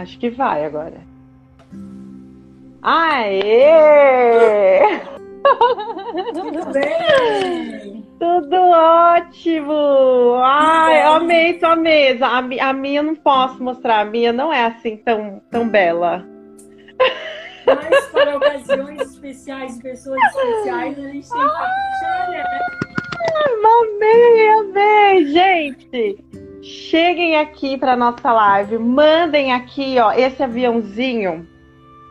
Acho que vai agora. Aê! Tudo bem? Tudo ótimo! Ai, amei tua mesa. A, a minha eu não posso mostrar, a minha não é assim tão, tão bela. Mas para ocasiões especiais, pessoas especiais, a gente tem que né? Amei, amei, gente! Cheguem aqui para nossa live, mandem aqui, ó, esse aviãozinho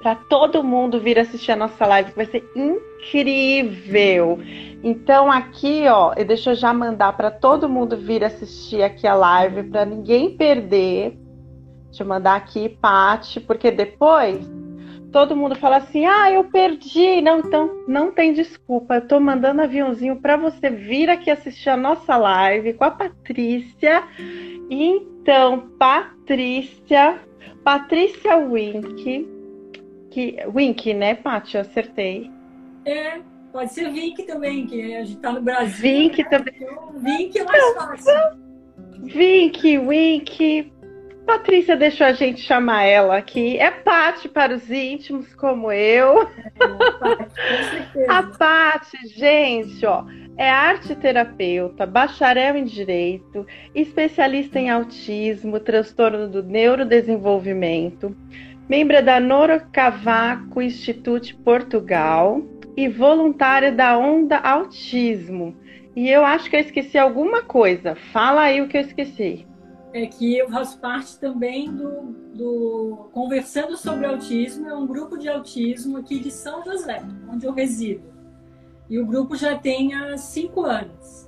para todo mundo vir assistir a nossa live, que vai ser incrível. Então aqui, ó, deixa eu já mandar para todo mundo vir assistir aqui a live, para ninguém perder. Deixa eu mandar aqui, Pati, porque depois todo mundo fala assim: "Ah, eu perdi". Não, então não tem desculpa. Eu tô mandando aviãozinho para você vir aqui assistir a nossa live com a Patrícia. Então, Patrícia, Patrícia Wink, que Wink, né, Paty? Eu acertei. É, pode ser Vink também, que a gente tá no Brasil. Vink né? também. Então, Vink é mais fácil. Vink, Wink, Patrícia deixou a gente chamar ela aqui. É Pati para os íntimos, como eu. É, a Pati, gente, ó, é arte terapeuta, bacharel em direito, especialista em autismo, transtorno do neurodesenvolvimento, membro da Norocavaco Institute Portugal e voluntária da Onda Autismo. E eu acho que eu esqueci alguma coisa. Fala aí o que eu esqueci é que eu faço parte também do, do Conversando sobre Autismo, é um grupo de autismo aqui de São José, onde eu resido. E o grupo já tem há cinco anos.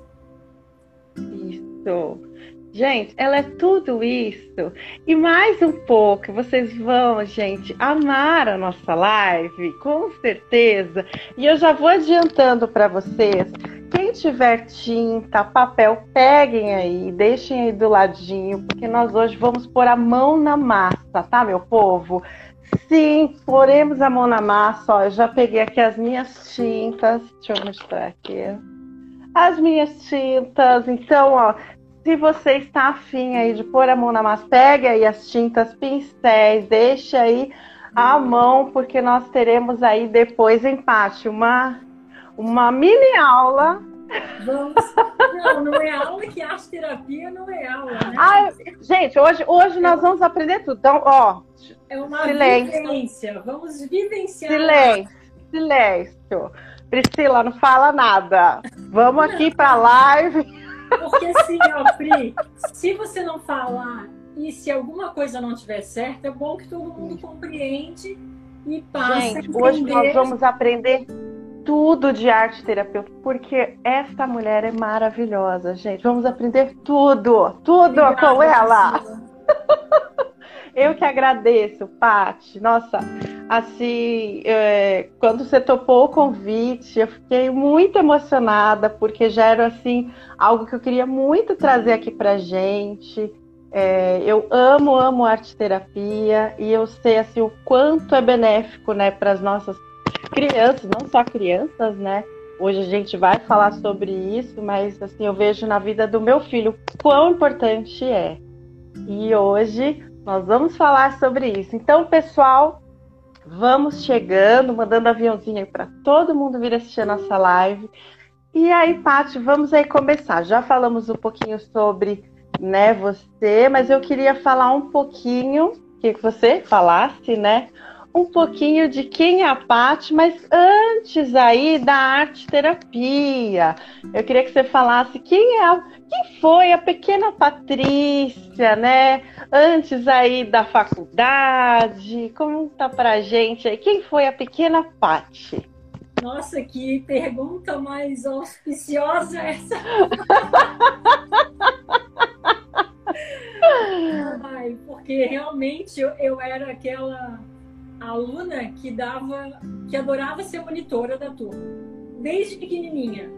Isso. Gente, ela é tudo isso e mais um pouco. Vocês vão, gente, amar a nossa live, com certeza. E eu já vou adiantando para vocês tiver tinta, papel, peguem aí, deixem aí do ladinho, porque nós hoje vamos pôr a mão na massa, tá, meu povo? Sim, poremos a mão na massa. Ó, eu já peguei aqui as minhas tintas. Deixa eu mostrar aqui. As minhas tintas. Então, ó, se você está afim aí de pôr a mão na massa, pegue aí as tintas, pincéis, deixe aí a mão, porque nós teremos aí depois empate uma uma mini aula. Vamos. Não, não é aula que arte terapia não é aula, né? Ai, gente, hoje, hoje nós vamos aprender tudo. Então, ó. É uma silêncio. vivência. Vamos vivenciar. Silêncio, silêncio. Priscila, não fala nada. Vamos aqui para a live. Porque assim, ó, Pri, se você não falar e se alguma coisa não estiver certa, é bom que todo mundo compreende e passe. Gente, hoje nós vamos aprender tudo de arte terapêutica, porque esta mulher é maravilhosa, gente. Vamos aprender tudo, tudo Obrigada, com ela. Eu que agradeço, Pati. Nossa, assim, é, quando você topou o convite, eu fiquei muito emocionada, porque já era assim algo que eu queria muito trazer aqui pra gente. É, eu amo, amo arte terapia e eu sei assim o quanto é benéfico, né, para as nossas crianças, não só crianças, né? Hoje a gente vai falar sobre isso, mas assim, eu vejo na vida do meu filho quão importante é. E hoje nós vamos falar sobre isso. Então, pessoal, vamos chegando, mandando aviãozinho aí para todo mundo vir assistir a nossa live. E aí, Paty, vamos aí começar. Já falamos um pouquinho sobre né, você, mas eu queria falar um pouquinho, que você falasse, né? Um pouquinho de quem é a Paty, mas antes aí da arte terapia. Eu queria que você falasse quem é a, quem foi a pequena Patrícia, né? Antes aí da faculdade. Conta pra gente aí quem foi a pequena Paty. Nossa, que pergunta mais auspiciosa essa. Ai, porque realmente eu, eu era aquela aluna que dava, que adorava ser monitora da turma, desde pequenininha.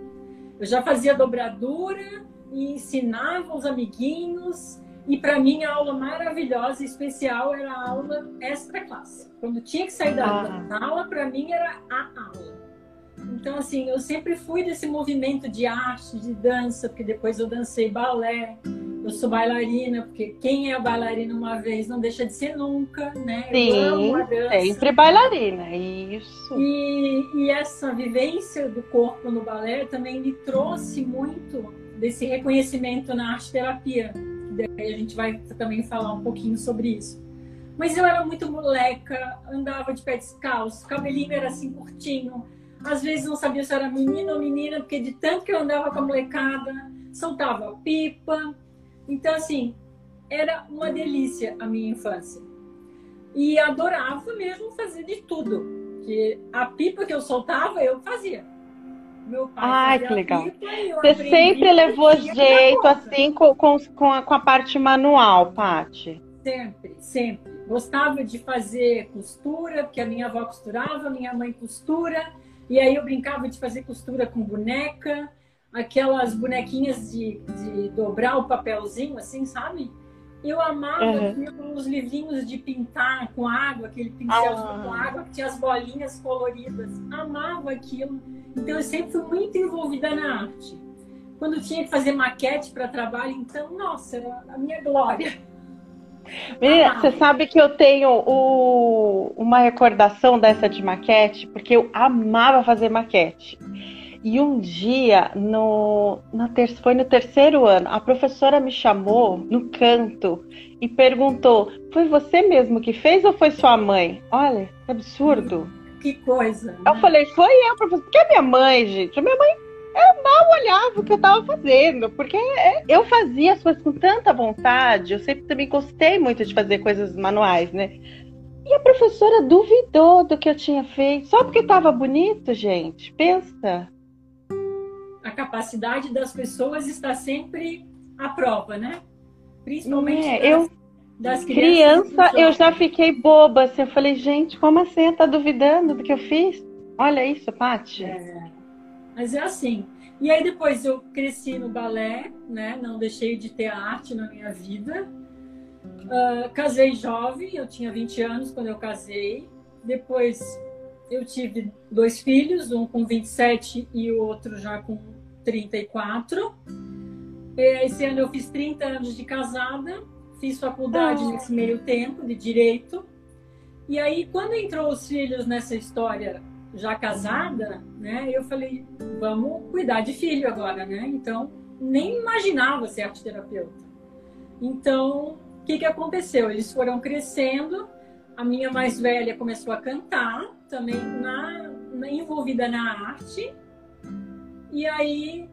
Eu já fazia dobradura e ensinava os amiguinhos. E para mim a aula maravilhosa e especial era a aula extra classe. Quando tinha que sair da ah. sala, para mim era a aula. Então assim, eu sempre fui desse movimento de arte, de dança, porque depois eu dancei balé. Eu sou bailarina, porque quem é bailarina uma vez não deixa de ser nunca, né? Sim, sempre bailarina, isso. E, e essa vivência do corpo no balé também me trouxe muito desse reconhecimento na arte terapia. Daí a gente vai também falar um pouquinho sobre isso. Mas eu era muito moleca, andava de pé descalço, cabelinho era assim curtinho. Às vezes não sabia se era menino ou menina, porque de tanto que eu andava com a molecada, soltava pipa, então, assim, era uma delícia a minha infância. E adorava mesmo fazer de tudo. Que a pipa que eu soltava, eu fazia. Meu pai Ai, que legal. Pipa, Você sempre levou jeito assim com, com, com, a, com a parte manual, Paty? Sempre, sempre. Gostava de fazer costura, porque a minha avó costurava, minha mãe costura. E aí eu brincava de fazer costura com boneca aquelas bonequinhas de, de dobrar o papelzinho, assim, sabe? Eu amava uhum. os livrinhos de pintar com água, aquele pincel ah. com água que tinha as bolinhas coloridas. Amava aquilo. Então eu sempre fui muito envolvida na arte. Quando tinha que fazer maquete para trabalho, então, nossa, era a minha glória. Menina, você sabe que eu tenho o, uma recordação dessa de maquete, porque eu amava fazer maquete. E um dia, no, na ter, foi no terceiro ano, a professora me chamou no canto e perguntou: Foi você mesmo que fez ou foi sua mãe? Olha, que absurdo. Que coisa. Né? Eu falei: Foi eu, professora. Porque a minha mãe, gente, a minha mãe eu mal olhava o que eu estava fazendo, porque eu fazia as coisas com tanta vontade, eu sempre também gostei muito de fazer coisas manuais, né? E a professora duvidou do que eu tinha feito, só porque estava bonito, gente. Pensa a capacidade das pessoas está sempre à prova, né? Principalmente é, das, eu, das crianças. Criança, eu já fiquei boba. Assim, eu falei, gente, como assim? Tá duvidando do que eu fiz? Olha isso, Paty. É, mas é assim. E aí depois eu cresci no balé, né? Não deixei de ter arte na minha vida. Uh, casei jovem, eu tinha 20 anos quando eu casei. Depois eu tive dois filhos, um com 27 e o outro já com 34. Esse ano eu fiz 30 anos de casada, fiz faculdade oh. nesse meio tempo de direito. E aí, quando entrou os filhos nessa história já casada, né, eu falei, vamos cuidar de filho agora, né? Então, nem imaginava ser arte terapeuta. Então, o que, que aconteceu? Eles foram crescendo, a minha mais velha começou a cantar, também na, na, envolvida na arte. E aí,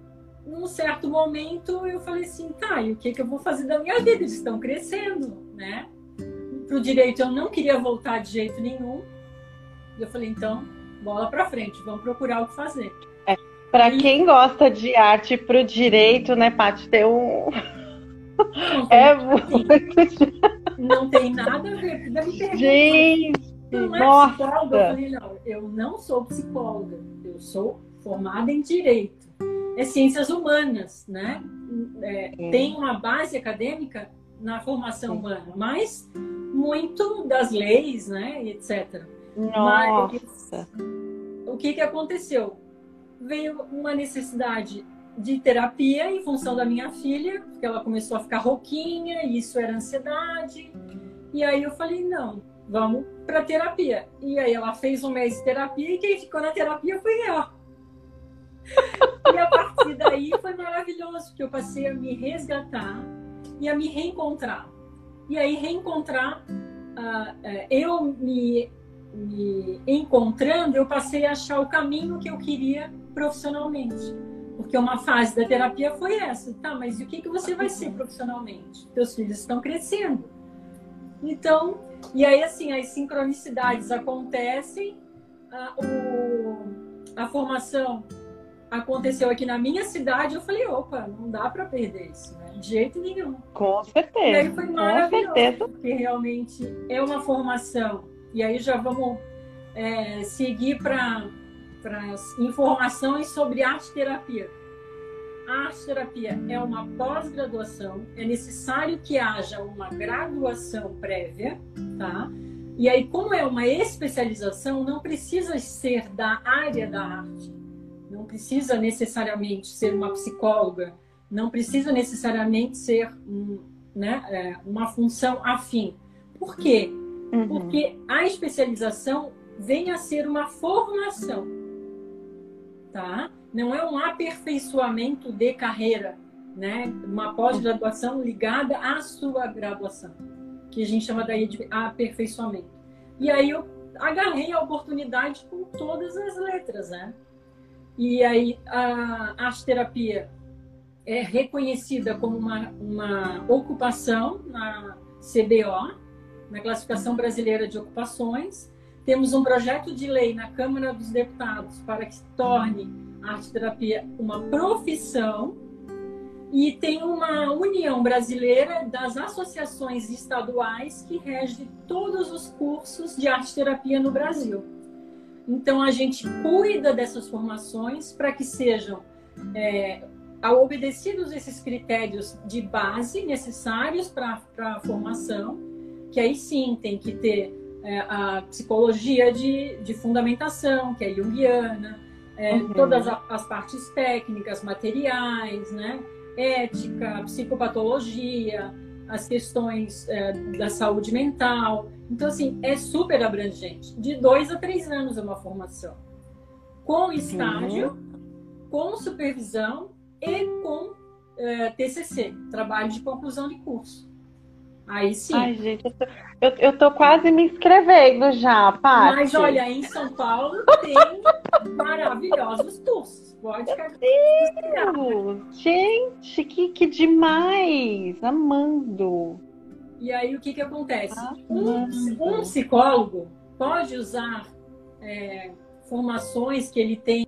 num certo momento, eu falei assim, tá, e o que, que eu vou fazer da minha vida? Eles estão crescendo, né? Pro direito eu não queria voltar de jeito nenhum. E eu falei, então, bola para frente, vamos procurar o que fazer. É, para e... quem gosta de arte pro direito, né, Paty, tem um... é muito... Não tem nada a ver. Gente, não é Nossa. psicóloga? Eu falei, não, eu não sou psicóloga, eu sou formada em direito. É ciências humanas, né? É, tem uma base acadêmica na formação humana, mas muito das leis, né, etc. Nossa. Mas, o que que aconteceu? Veio uma necessidade de terapia em função da minha filha, porque ela começou a ficar rouquinha, e isso era ansiedade. E aí eu falei, não, vamos para terapia. E aí ela fez um mês de terapia e quem ficou na terapia foi eu. E a partir daí foi maravilhoso, porque eu passei a me resgatar e a me reencontrar. E aí reencontrar, uh, eu me, me encontrando, eu passei a achar o caminho que eu queria profissionalmente. Porque uma fase da terapia foi essa, tá? Mas o que, que você vai ser profissionalmente? Teus filhos estão crescendo. Então, e aí, assim, as sincronicidades acontecem, a, o, a formação aconteceu aqui na minha cidade, eu falei, opa, não dá para perder isso, né? De jeito nenhum. Com certeza. E aí foi maravilhoso, certeza. porque realmente é uma formação. E aí já vamos é, seguir para as informações sobre arte terapia. A arte terapia é uma pós-graduação, é necessário que haja uma graduação prévia, tá? E aí, como é uma especialização, não precisa ser da área da arte, não precisa necessariamente ser uma psicóloga Não precisa necessariamente ser um, né, é, uma função afim. Por quê? Uhum. Porque a especialização vem a ser uma formação, tá? Não é um aperfeiçoamento de carreira, né? Uma pós-graduação ligada à sua graduação, que a gente chama daí de aperfeiçoamento. E aí eu agarrei a oportunidade com todas as letras, né? E aí a arte terapia é reconhecida como uma, uma ocupação na CBO, na Classificação Brasileira de Ocupações. Temos um projeto de lei na Câmara dos Deputados para que torne a arte terapia uma profissão e tem uma união brasileira das associações estaduais que rege todos os cursos de arte terapia no Brasil. Então a gente cuida dessas formações para que sejam é, obedecidos esses critérios de base necessários para a formação, que aí sim tem que ter é, a psicologia de, de fundamentação, que é junguiana, é, uhum. todas as partes técnicas, materiais, né? ética, psicopatologia, as questões é, da saúde mental. Então, assim, é super abrangente. De dois a três anos é uma formação. Com estágio, uhum. com supervisão e com é, TCC, trabalho de conclusão de curso. Aí sim. Ai, gente, eu tô, eu, eu tô quase me inscrevendo já, Paty. Mas olha, em São Paulo tem maravilhosos cursos. Pode Deus! Gente, que, que demais! Amando! E aí o que, que acontece? Um, um, psicólogo pode usar é, formações que ele tenha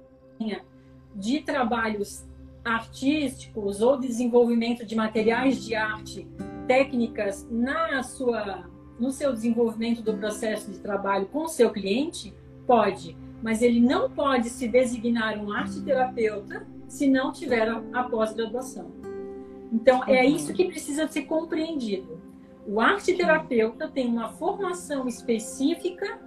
de trabalhos artísticos ou desenvolvimento de materiais de arte, técnicas na sua, no seu desenvolvimento do processo de trabalho com o seu cliente? Pode mas ele não pode se designar um arte terapeuta se não tiver a, pós-graduação. Então, é isso que precisa ser compreendido. O arte terapeuta tem uma formação específica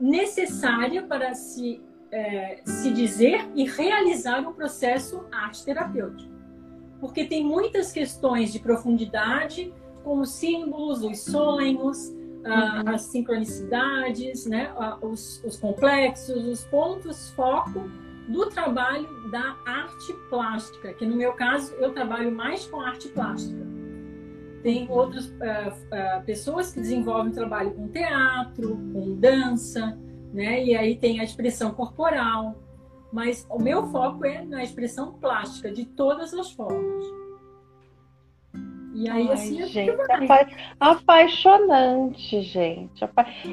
necessária para se, é, se dizer e realizar um processo arte terapêutico. Porque tem muitas questões de profundidade, como símbolos, os sonhos, uhum. as sincronicidades, né, os, os complexos, os pontos foco do trabalho da arte plástica, que no meu caso eu trabalho mais com arte plástica. Tem outras uh, uh, pessoas que desenvolvem trabalho com teatro, com dança, né? E aí tem a expressão corporal. Mas o meu foco é na expressão plástica, de todas as formas. E aí, Ai, assim, gente, apa apaixonante, gente.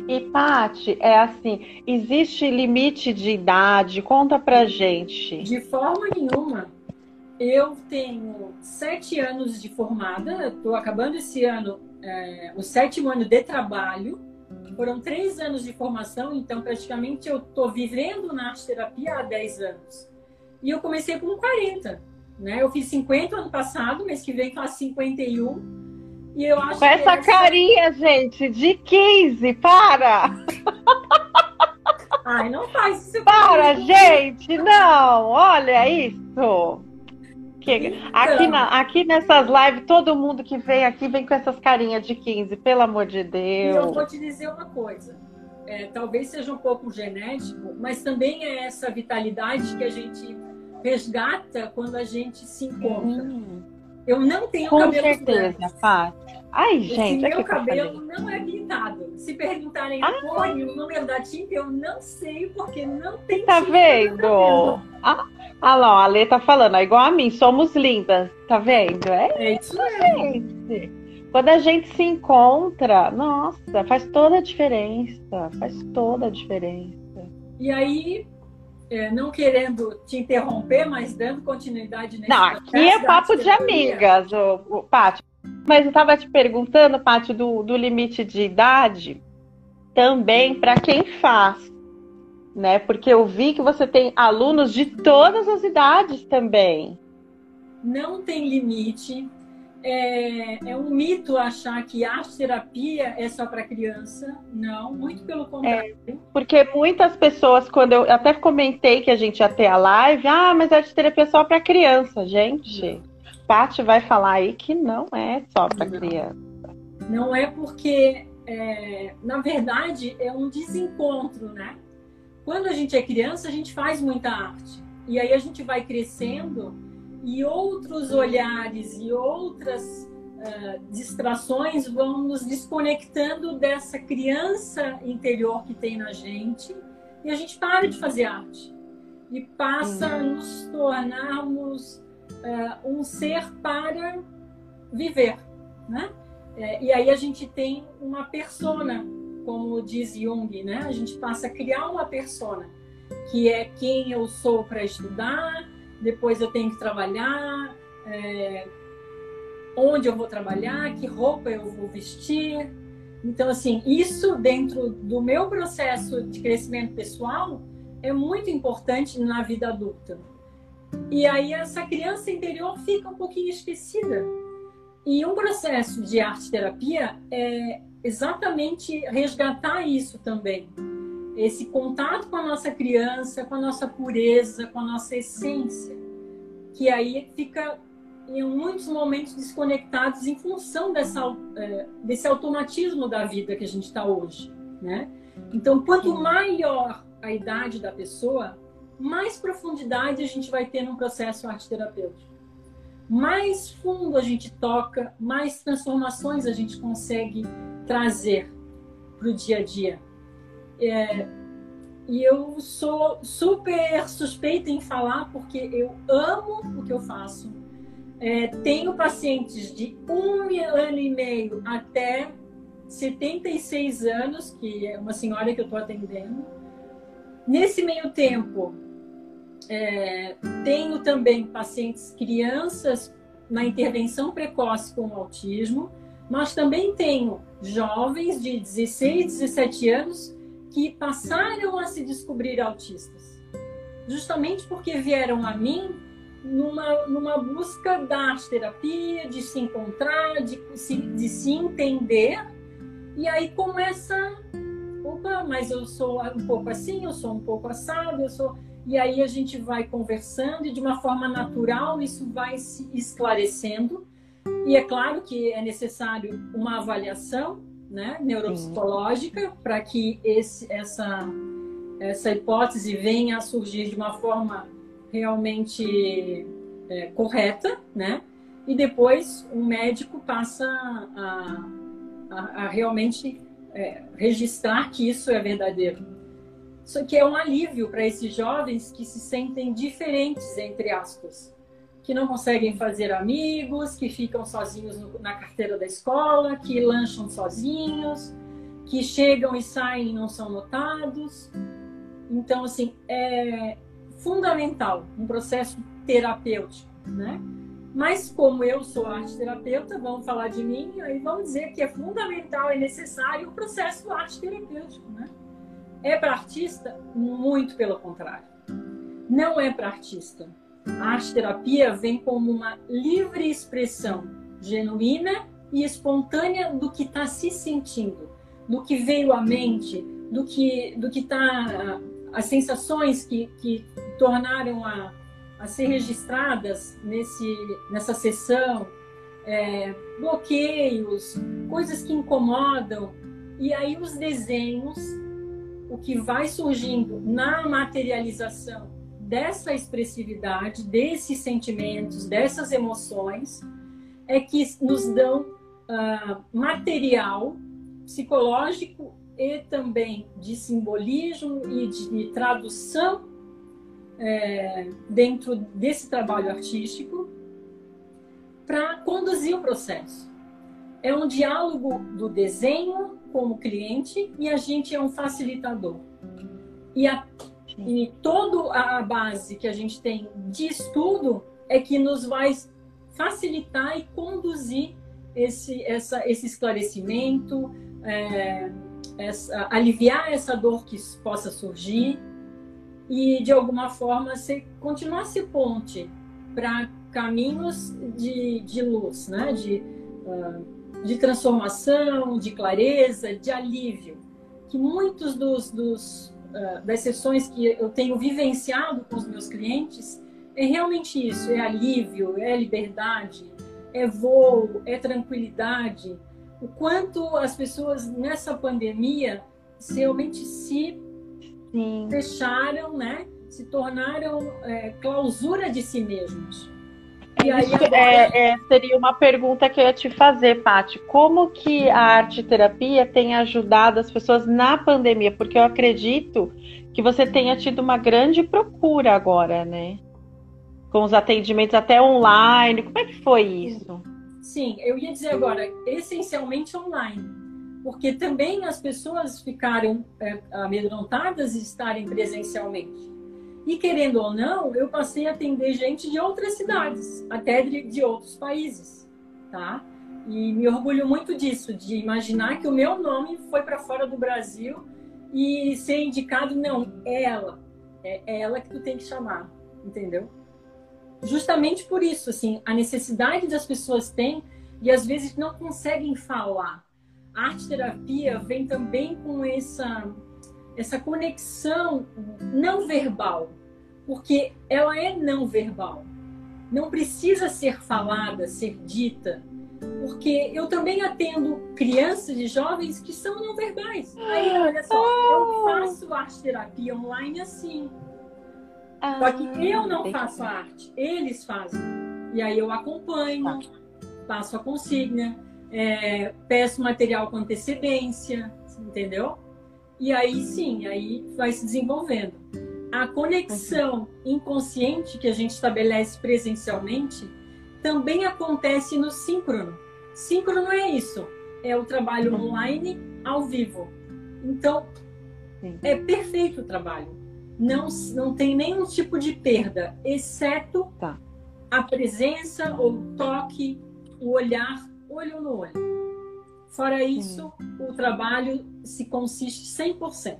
E, Pati, é assim, existe limite de idade? Conta pra gente. De forma nenhuma. Eu tenho sete anos de formada, estou acabando esse ano, é, o sétimo ano de trabalho. Foram três anos de formação, então praticamente eu estou vivendo na arte terapia há dez anos. E eu comecei com 40. Né? Eu fiz 50 ano passado, mês que vem faço 51. E eu acho Com essa, essa carinha, gente, de 15, para! Ai, não faz isso. Para, gente, não, olha isso. Que... Então, aqui, na, aqui nessas lives, todo mundo que vem aqui vem com essas carinhas de 15, pelo amor de Deus. E eu vou te dizer uma coisa. É, talvez seja um pouco genético, mas também é essa vitalidade que a gente resgata quando a gente se encontra. Hum. Eu não tenho Com cabelo certeza, Fátima. Ai, gente, Esse meu cabelo não é pintado. Se perguntarem ah. a cor e o número da tinta, eu não sei, porque não tem Tá vendo? Ah, ah lá, a Lê tá falando, é igual a mim, somos lindas. Tá vendo? É, é isso gente. Quando a gente se encontra, nossa, faz toda a diferença. Faz toda a diferença. E aí, é, não querendo te interromper, mas dando continuidade nesse Não, aqui é papo de amigas, o, Pátio. Mas eu estava te perguntando, Pátio, do, do limite de idade também para quem faz, né? Porque eu vi que você tem alunos de todas as idades também. Não tem limite é, é um mito achar que arte terapia é só para criança. Não, muito pelo contrário. É, porque muitas pessoas, quando eu até comentei que a gente ia ter a live, ah, mas arte terapia é só para criança, gente. Paty vai falar aí que não é só para criança. Não é porque, é, na verdade, é um desencontro, né? Quando a gente é criança, a gente faz muita arte. E aí a gente vai crescendo e outros olhares e outras uh, distrações vão nos desconectando dessa criança interior que tem na gente e a gente para de fazer arte e passa a nos tornarmos uh, um ser para viver, né? É, e aí a gente tem uma persona, como diz Jung, né? A gente passa a criar uma persona, que é quem eu sou para estudar, depois eu tenho que trabalhar, é, onde eu vou trabalhar, que roupa eu vou vestir. Então, assim, isso dentro do meu processo de crescimento pessoal é muito importante na vida adulta. E aí essa criança interior fica um pouquinho esquecida. E um processo de arte terapia é exatamente resgatar isso também. Esse contato com a nossa criança, com a nossa pureza, com a nossa essência, que aí fica em muitos momentos desconectados em função dessa, é, desse automatismo da vida que a gente está hoje, né? Então, quanto maior a idade da pessoa, mais profundidade a gente vai ter no processo arte terapêutico. Mais fundo a gente toca, mais transformações a gente consegue trazer para o dia a dia. É, e eu sou super suspeita em falar porque eu amo o que eu faço. É, tenho pacientes de um ano e meio até 76 anos, que é uma senhora que eu estou atendendo. Nesse meio tempo, é, tenho também pacientes crianças na intervenção precoce com autismo, mas também tenho jovens de 16, 17 anos que passaram a se descobrir autistas, justamente porque vieram a mim numa, numa busca da terapia, de se encontrar, de se, de se entender, e aí começa, opa, mas eu sou um pouco assim, eu sou um pouco assado, eu sou e aí a gente vai conversando e de uma forma natural isso vai se esclarecendo. E é claro que é necessário uma avaliação né, neuropsicológica para que esse, essa, essa hipótese venha a surgir de uma forma realmente é, correta, né? E depois o médico passa a, a, a realmente é, registrar que isso é verdadeiro. Isso aqui é um alívio para esses jovens que se sentem diferentes, entre aspas, que não conseguem fazer amigos, que ficam sozinhos no, na carteira da escola, que lancham sozinhos, que chegam e saem e não são notados. Então, assim, é fundamental um processo terapêutico, né? Mas como eu sou arte terapeuta, vamos falar de mim e vamos dizer que é fundamental e necessário o processo arte terapêutico, né? É para artista? Muito pelo contrário. Não é para artista. A arte terapia vem como uma livre expressão genuína e espontânea do que está se sentindo, do que veio à mente, do que do que está as sensações que, que tornaram a, a ser registradas nesse nessa sessão, é, bloqueios, coisas que incomodam. E aí os desenhos o que vai surgindo na materialização dessa expressividade, desses sentimentos, dessas emoções, é que nos dão uh, material psicológico e também de simbolismo e de tradução é, dentro desse trabalho artístico para conduzir o processo. É um diálogo do desenho como cliente e a gente é um facilitador. E, a, e toda a base que a gente tem de estudo é que nos vai facilitar e conduzir esse, essa, esse esclarecimento, é, essa, aliviar essa dor que possa surgir e, de alguma forma, ser, continuar a ser ponte para caminhos de, de luz, né? de, uh, de transformação, de clareza, de alívio, que muitos dos, dos das sessões que eu tenho vivenciado com os meus clientes é realmente isso: é alívio, é liberdade, é voo, é tranquilidade. O quanto as pessoas nessa pandemia realmente se Sim. fecharam, né? Se tornaram é, clausura de si mesmos. E aí agora... é, é, seria uma pergunta que eu ia te fazer, Paty. Como que a arte terapia tem ajudado as pessoas na pandemia? Porque eu acredito que você tenha tido uma grande procura agora, né? Com os atendimentos até online. Como é que foi isso? Sim, eu ia dizer agora, essencialmente online. Porque também as pessoas ficaram é, amedrontadas de estarem presencialmente. E querendo ou não, eu passei a atender gente de outras cidades, até de, de outros países, tá? E me orgulho muito disso, de imaginar que o meu nome foi para fora do Brasil e ser indicado, não, é ela. É, é ela que tu tem que chamar, entendeu? Justamente por isso, assim, a necessidade das pessoas têm e às vezes não conseguem falar. A arte terapia vem também com essa essa conexão não verbal, porque ela é não verbal. Não precisa ser falada, ser dita, porque eu também atendo crianças e jovens que são não verbais. Aí, olha só, eu faço arte terapia online assim. Só que ah, eu não faço a arte, eles fazem. E aí eu acompanho, tá. passo a consigna, é, peço material com antecedência, entendeu? E aí sim, aí vai se desenvolvendo. A conexão inconsciente que a gente estabelece presencialmente também acontece no síncrono. Síncrono é isso, é o trabalho uhum. online ao vivo. Então, é perfeito o trabalho. Não, não tem nenhum tipo de perda, exceto tá. a presença, o toque, o olhar, olho no olho. Fora isso, o trabalho se consiste 100%.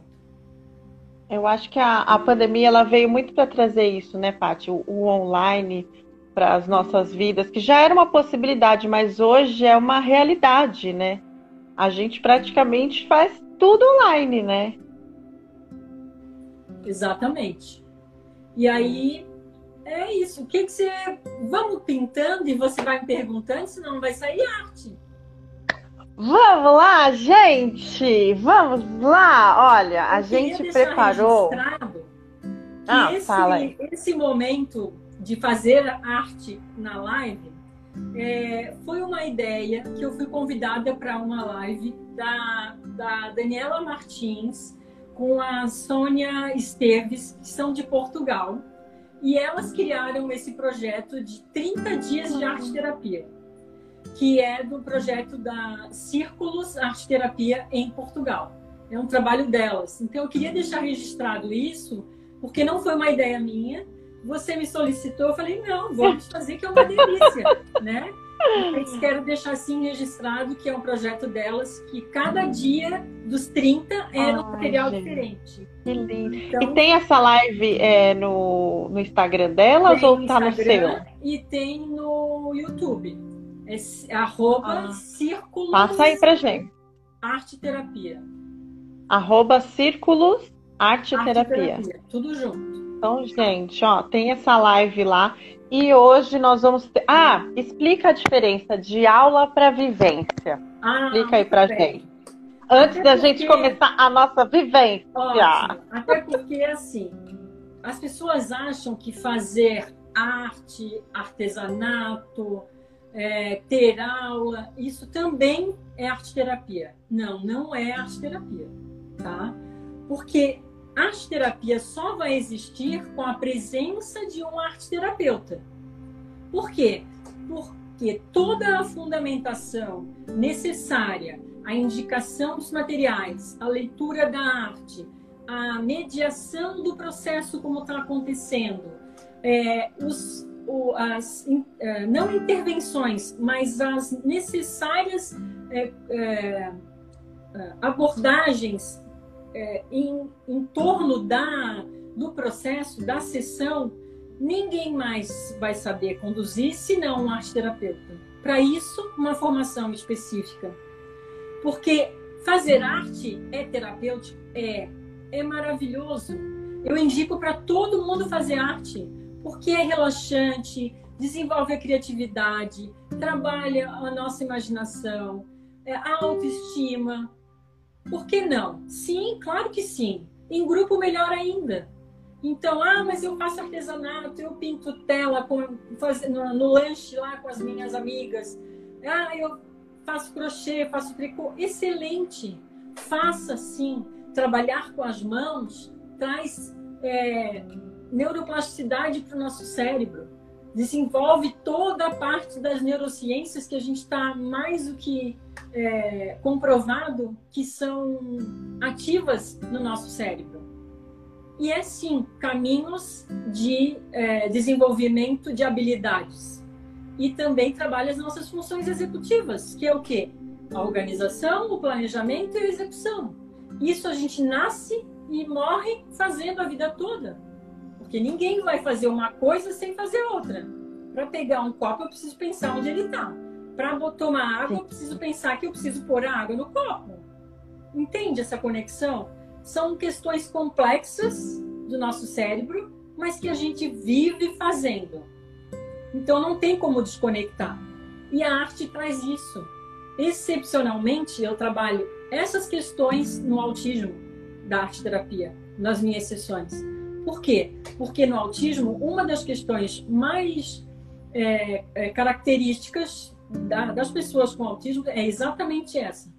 Eu acho que a, a pandemia ela veio muito para trazer isso, né, Paty? O, o online, para as nossas vidas, que já era uma possibilidade, mas hoje é uma realidade, né? A gente praticamente faz tudo online, né? Exatamente. E aí é isso. O que, que você. Vamos pintando e você vai me perguntando, senão não vai sair arte. Vamos lá, gente! Vamos lá! Olha, a gente preparou. Ah, esse, fala aí. esse momento de fazer arte na live é, foi uma ideia que eu fui convidada para uma live da, da Daniela Martins com a Sônia Esteves, que são de Portugal. E elas criaram esse projeto de 30 dias de arte terapia, que é do projeto da Círculos Arte Terapia em Portugal. É um trabalho delas. Então eu queria deixar registrado isso, porque não foi uma ideia minha, você me solicitou, eu falei, não, vamos fazer que é uma delícia, né? Mas quero deixar assim registrado que é um projeto delas que cada dia dos 30 era um material gente, diferente. Que lindo. Então, e tem essa live é, no, no Instagram delas ou tá no seu? E tem no YouTube. É arroba ah, Círculos. Passa aí pra gente. Arte Terapia. Arroba Círculos Arte, terapia. Tudo junto. Então, gente, ó, tem essa live lá. E hoje nós vamos ter. Ah, explica a diferença de aula para vivência. Ah, explica aí pra bem. gente. Antes Até da porque... gente começar a nossa vivência. Ótimo. Até porque, assim, as pessoas acham que fazer arte, artesanato, é, ter aula, isso também é arte terapia. Não, não é arte terapia, tá? Porque arte terapia só vai existir com a presença de um arte terapeuta. Por quê? Porque toda a fundamentação necessária, a indicação dos materiais, a leitura da arte, a mediação do processo como está acontecendo, é, os, o, as é, não intervenções, mas as necessárias é, é abordagens é, em, em torno da, do processo, da sessão, ninguém mais vai saber conduzir senão um arte terapeuta. Para isso, uma formação específica. Porque fazer arte é terapêutico? É. É maravilhoso. Eu indico para todo mundo fazer arte, porque é relaxante, desenvolve a criatividade, trabalha a nossa imaginação, é, a autoestima. Por que não? Sim, claro que sim. Em grupo, melhor ainda. Então, ah, mas eu faço artesanato, eu pinto tela com, faz, no, no, lanche lá com as minhas amigas. Ah, eu faço crochê, faço tricô. Excelente! Faça sim. Trabalhar com as mãos traz é, neuroplasticidade para o nosso cérebro. Desenvolve toda a parte das neurociências que a gente está mais do que é, comprovado que são ativas no nosso cérebro. E é sim caminhos de é, desenvolvimento de habilidades. E também trabalha as nossas funções executivas, que é o quê? A organização, o planejamento e a execução. Isso a gente nasce e morre fazendo a vida toda. Porque ninguém vai fazer uma coisa sem fazer outra. Para pegar um copo, eu preciso pensar onde ele está. Para tomar água, eu preciso pensar que eu preciso pôr a água no copo. Entende essa conexão? São questões complexas do nosso cérebro, mas que a gente vive fazendo. Então não tem como desconectar. E a arte traz isso. Excepcionalmente, eu trabalho essas questões no autismo da arte terapia, nas minhas sessões. Por quê? Porque no autismo, uma das questões mais é, é, características da, das pessoas com autismo é exatamente essa.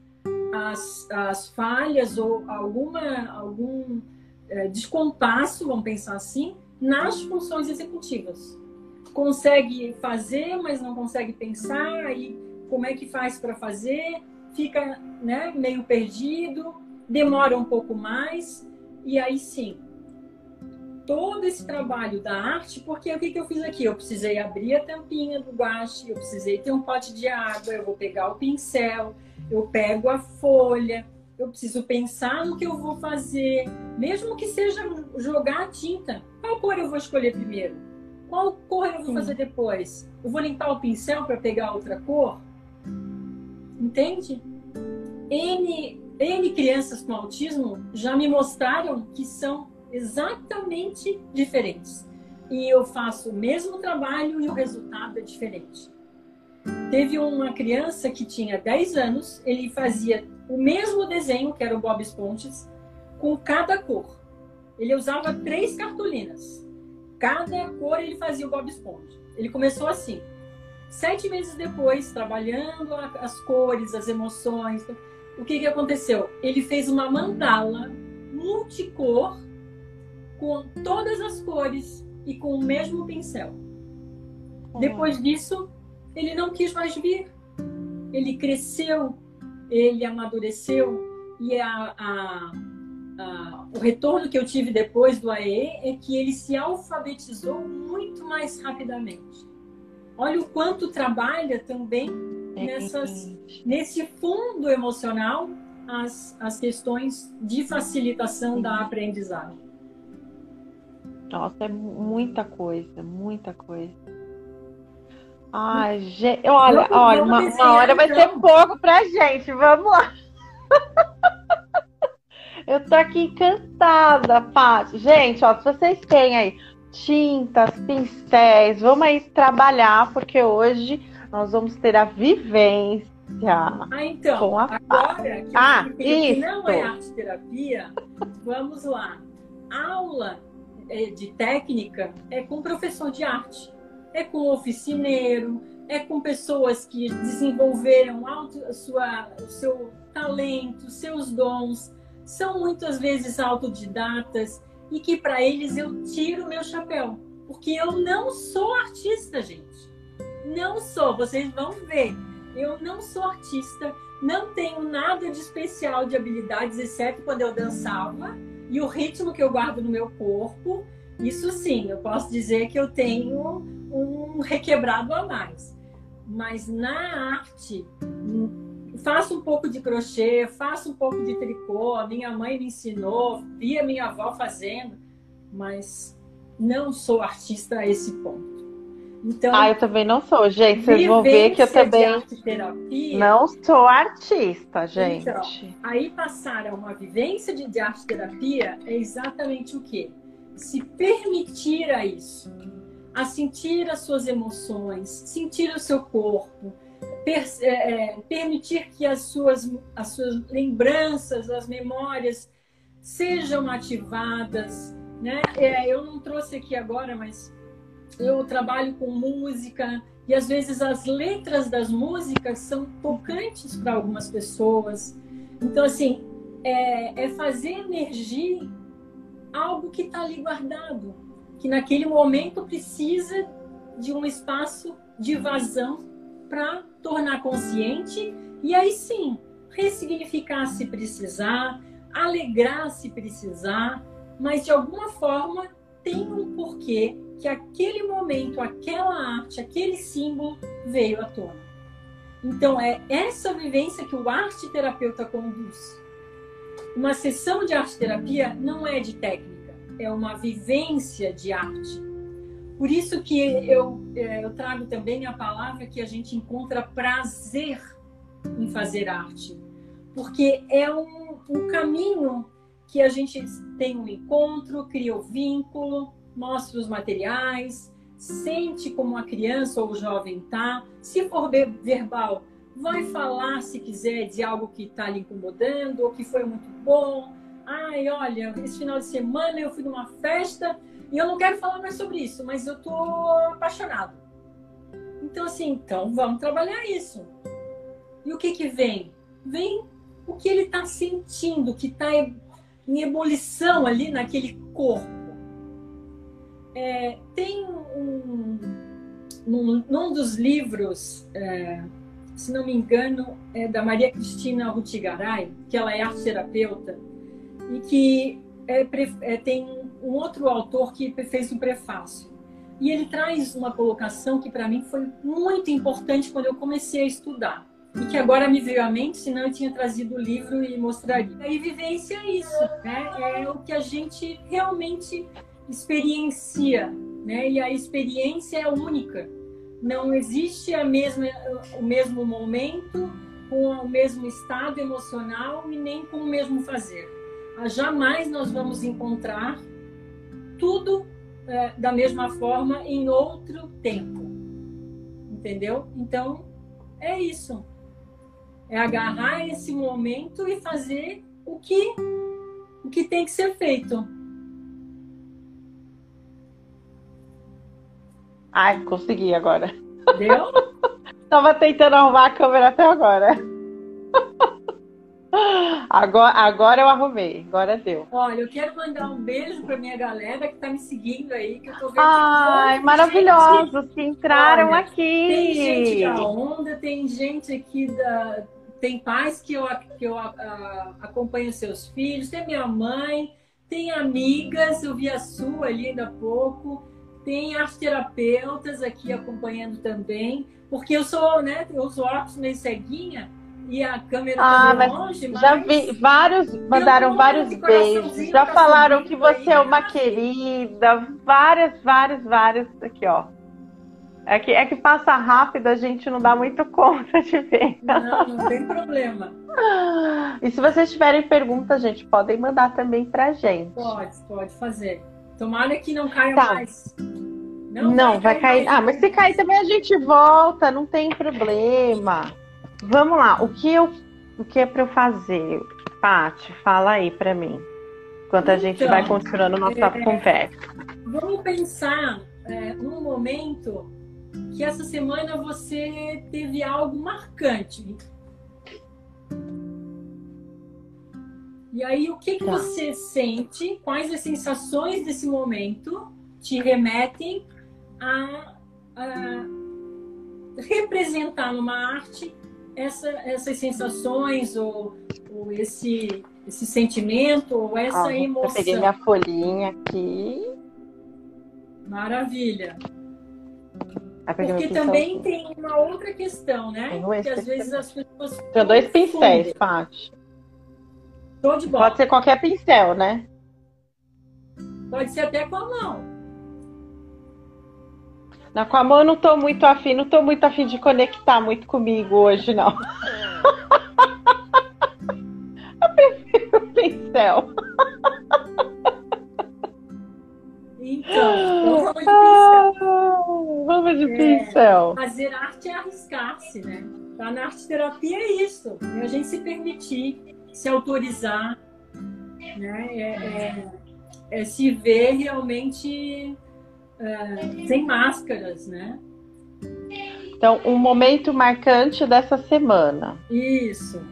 As, as falhas ou alguma, algum é, descompasso, vamos pensar assim, nas funções executivas. Consegue fazer, mas não consegue pensar, e como é que faz para fazer? Fica né, meio perdido, demora um pouco mais, e aí sim, todo esse trabalho da arte, porque o que, que eu fiz aqui? Eu precisei abrir a tampinha do guache, eu precisei ter um pote de água, eu vou pegar o pincel, eu pego a folha, eu preciso pensar no que eu vou fazer, mesmo que seja jogar a tinta. Qual cor eu vou escolher primeiro? Qual cor eu vou fazer depois? Eu vou limpar o pincel para pegar outra cor? Entende? N, N crianças com autismo já me mostraram que são exatamente diferentes. E eu faço o mesmo trabalho e o resultado é diferente. Teve uma criança que tinha 10 anos, ele fazia o mesmo desenho, que era o Bob Esponjas, com cada cor. Ele usava três cartolinas. Cada cor ele fazia o Bob Esponja. Ele começou assim. Sete meses depois, trabalhando as cores, as emoções, o que, que aconteceu? Ele fez uma mandala multicor com todas as cores e com o mesmo pincel. Depois disso, ele não quis mais vir. Ele cresceu, ele amadureceu e a, a, a, o retorno que eu tive depois do AE é que ele se alfabetizou muito mais rapidamente. Olha o quanto trabalha também é nessas, nesse fundo emocional as, as questões de facilitação da aprendizagem. Nossa, é muita coisa, muita coisa. Ai, gente, olha, olha, uma, uma, hora vai ser pouco pra gente. Vamos lá. Eu tô aqui encantada, Paty. Gente, ó, se vocês têm aí tintas, pincéis, vamos aí trabalhar, porque hoje nós vamos ter a vivência. Ah, então, com a agora que, ah, que não é arte terapia, vamos lá. Aula de técnica é com professor de arte, é com oficineiro, é com pessoas que desenvolveram auto, sua, seu talento, seus dons, são muitas vezes autodidatas e que para eles eu tiro meu chapéu, porque eu não sou artista, gente. Não sou, vocês vão ver. Eu não sou artista, não tenho nada de especial de habilidades, exceto quando eu dançava e o ritmo que eu guardo no meu corpo, isso sim, eu posso dizer que eu tenho um requebrado a mais. Mas na arte, faço um pouco de crochê, faço um pouco de tricô, a minha mãe me ensinou, vi a minha avó fazendo, mas não sou artista a esse ponto. Então, ah, eu também não sou, gente. Vocês vão ver que eu também não sou artista, gente. Então, aí passar a uma vivência de, de arte terapia é exatamente o quê? Se permitir a isso. a sentir as suas emoções, sentir o seu corpo, per, é, é, permitir que as suas, as suas lembranças, as memórias sejam ativadas. Né? É, eu não trouxe aqui agora, mas eu trabalho com música e às vezes as letras das músicas são tocantes para algumas pessoas. Então, assim, é, é fazer emergir algo que está ali guardado, que naquele momento precisa de um espaço de vazão para tornar consciente e aí sim ressignificar se precisar, alegrar se precisar, mas de alguma forma tem um porquê que aquele momento, aquela arte, aquele símbolo veio à tona. Então é essa vivência que o arte terapeuta conduz. Uma sessão de arte terapia não é de técnica, é uma vivência de arte. Por isso que eu, é, eu trago também a palavra que a gente encontra prazer em fazer arte. Porque é um, um caminho que a gente tem um encontro, cria o vínculo, mostra os materiais, sente como a criança ou o jovem tá. Se for verbal, vai falar se quiser de algo que está lhe incomodando ou que foi muito bom. Ai, olha, esse final de semana eu fui numa festa e eu não quero falar mais sobre isso, mas eu tô apaixonado. Então, assim, então vamos trabalhar isso. E o que que vem? Vem o que ele está sentindo, que está em ebulição ali naquele corpo. É, tem um, num, num dos livros, é, se não me engano, é da Maria Cristina Rutigaray, que ela é arte terapeuta, e que é, é, tem um outro autor que fez um prefácio. E ele traz uma colocação que para mim foi muito importante quando eu comecei a estudar. E que agora me veio à mente, senão eu tinha trazido o livro e mostraria. E vivência é isso, né? É o que a gente realmente experiencia, né? E a experiência é única. Não existe a mesma, o mesmo momento, com o mesmo estado emocional e nem com o mesmo fazer. Jamais nós vamos encontrar tudo é, da mesma forma em outro tempo. Entendeu? Então, é isso. É agarrar esse momento e fazer o que, o que tem que ser feito. Ai, consegui agora. Deu? Tava tentando arrumar a câmera até agora. Agora, agora eu arrumei, agora deu. Olha, eu quero mandar um beijo para minha galera que tá me seguindo aí, que eu tô vendo. Ai, maravilhosos que entraram Olha, aqui. Tem gente da onda, tem gente aqui da. Tem pais que eu, que eu a, a, acompanho seus filhos, tem minha mãe, tem amigas, eu vi a sua ali ainda há pouco, tem as terapeutas aqui acompanhando também, porque eu sou, né, eu sou óculos meio ceguinha, e a câmera ah, tá longe, mas já vi vários mandaram vários beijos, já falaram que você é uma querida, várias, várias, várias aqui, ó. É que, é que passa rápido, a gente não dá muito conta de ver. Não, não tem problema. E se vocês tiverem perguntas, gente, podem mandar também pra gente. Pode, pode fazer. Tomara que não caia tá. mais. Não, não vai, vai cair. Ah, mas se cair também a gente volta, não tem problema. Vamos lá, o que, eu, o que é para eu fazer? Paty, fala aí para mim. Enquanto então, a gente vai então, continuando nossa é, conversa. Vamos pensar é, num momento que essa semana você teve algo marcante. E aí, o que, que tá. você sente? Quais as sensações desse momento te remetem a, a representar numa arte essa, essas sensações ou, ou esse, esse sentimento ou essa ah, emoção. Eu peguei minha folhinha aqui. Maravilha. Porque também tem uma outra questão, né? Que às vezes as pessoas. Tem dois pincéis, Paty. De bola. Pode ser qualquer pincel, né? Pode ser até com a mão. Na com a mão eu não tô muito afim, não tô muito afim de conectar muito comigo hoje, não. eu prefiro o pincel. Então, vamos de pincel. Como é difícil. É, fazer arte é arriscar-se, né? Tá? Na arte terapia é isso. É a gente se permitir, se autorizar, né? É, é, é se ver realmente é, sem máscaras, né? Então, um momento marcante dessa semana. Isso.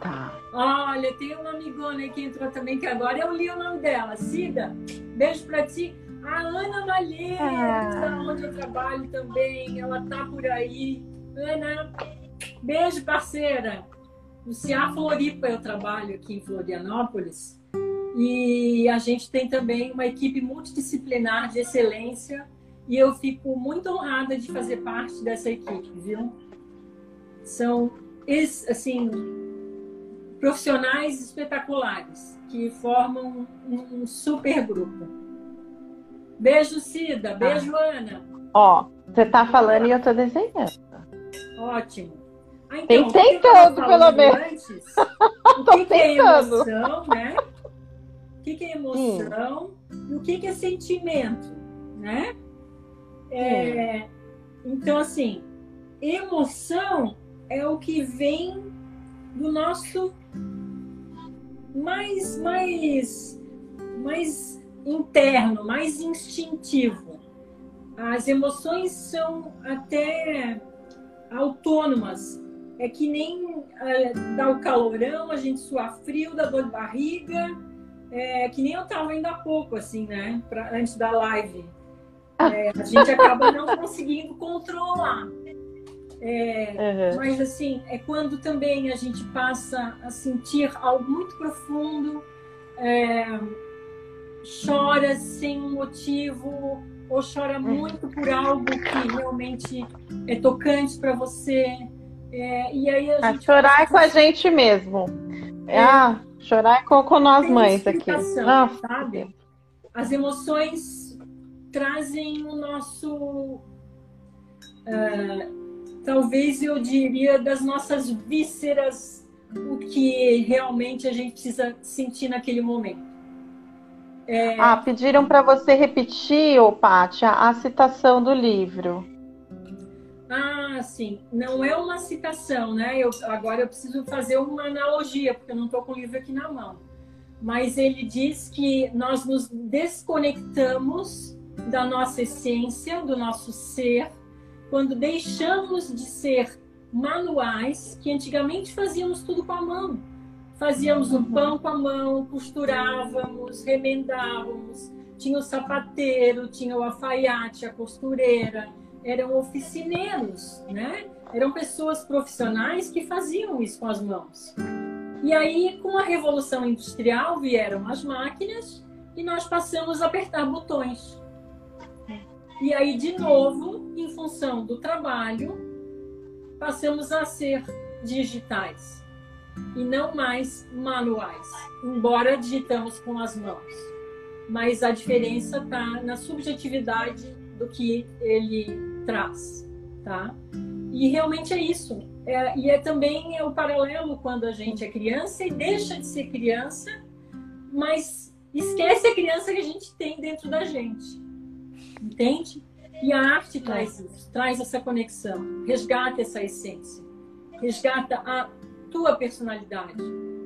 Tá. Olha, tem uma amigona que entrou também, que agora eu li o nome dela. Cida, beijo pra ti. A Ana Malheiro, ah. onde eu trabalho também, ela tá por aí. Ana, beijo, parceira. No CIA Floripa eu trabalho aqui em Florianópolis. E a gente tem também uma equipe multidisciplinar de excelência e eu fico muito honrada de fazer parte dessa equipe, viu? São, assim, profissionais espetaculares que formam um super grupo. Beijo, Cida. Beijo, ah. Ana. Ó, você tá falando e eu tô desenhando. Ótimo. Ah, então, Tentando, pelo menos. Antes, o que, que é emoção, né? O que, que é emoção hum. e o que, que é sentimento, né? É, então, assim, emoção é o que vem do nosso mais, mais, mais interno, mais instintivo. As emoções são até autônomas. É que nem é, dá o calorão, a gente suar frio, dá dor de barriga. É que nem eu estava ainda há pouco, assim, né? Pra, antes da live é, a gente acaba não conseguindo controlar. É, uhum. Mas assim, é quando também a gente passa a sentir algo muito profundo, é, chora sem um motivo, ou chora muito por algo que realmente é tocante para você. É, e aí a, a chorar é com a gente mesmo. É, ah, chorar é com, com nós mães aqui. Nossa. Sabe? As emoções trazem o nosso. Uh, talvez eu diria das nossas vísceras, o que realmente a gente precisa sentir naquele momento. É... Ah, pediram para você repetir, ô Pátia, a citação do livro. Ah, sim. Não é uma citação, né? Eu, agora eu preciso fazer uma analogia, porque eu não estou com o livro aqui na mão. Mas ele diz que nós nos desconectamos da nossa essência, do nosso ser, quando deixamos de ser manuais, que antigamente fazíamos tudo com a mão. Fazíamos o pão com a mão, costurávamos, remendávamos, tinha o sapateiro, tinha o alfaiate, a costureira, eram oficineiros, né? Eram pessoas profissionais que faziam isso com as mãos. E aí, com a Revolução Industrial, vieram as máquinas e nós passamos a apertar botões. E aí, de novo, em função do trabalho, passamos a ser digitais e não mais manuais, embora digitamos com as mãos. Mas a diferença está na subjetividade do que ele traz, tá? E realmente é isso. É, e é também é o paralelo quando a gente é criança e deixa de ser criança, mas esquece a criança que a gente tem dentro da gente entende? E a arte traz isso, traz essa conexão, resgata essa essência, resgata a tua personalidade.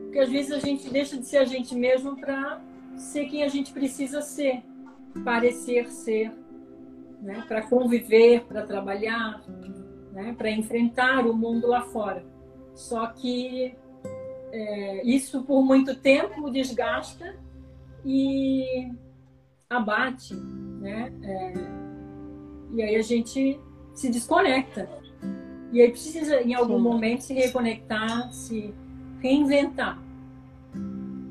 Porque às vezes a gente deixa de ser a gente mesmo para ser quem a gente precisa ser, parecer ser, né? para conviver, para trabalhar, né? para enfrentar o mundo lá fora. Só que é, isso por muito tempo desgasta e abate né? É, e aí a gente se desconecta. E aí precisa, em algum Sim. momento, se reconectar, se reinventar.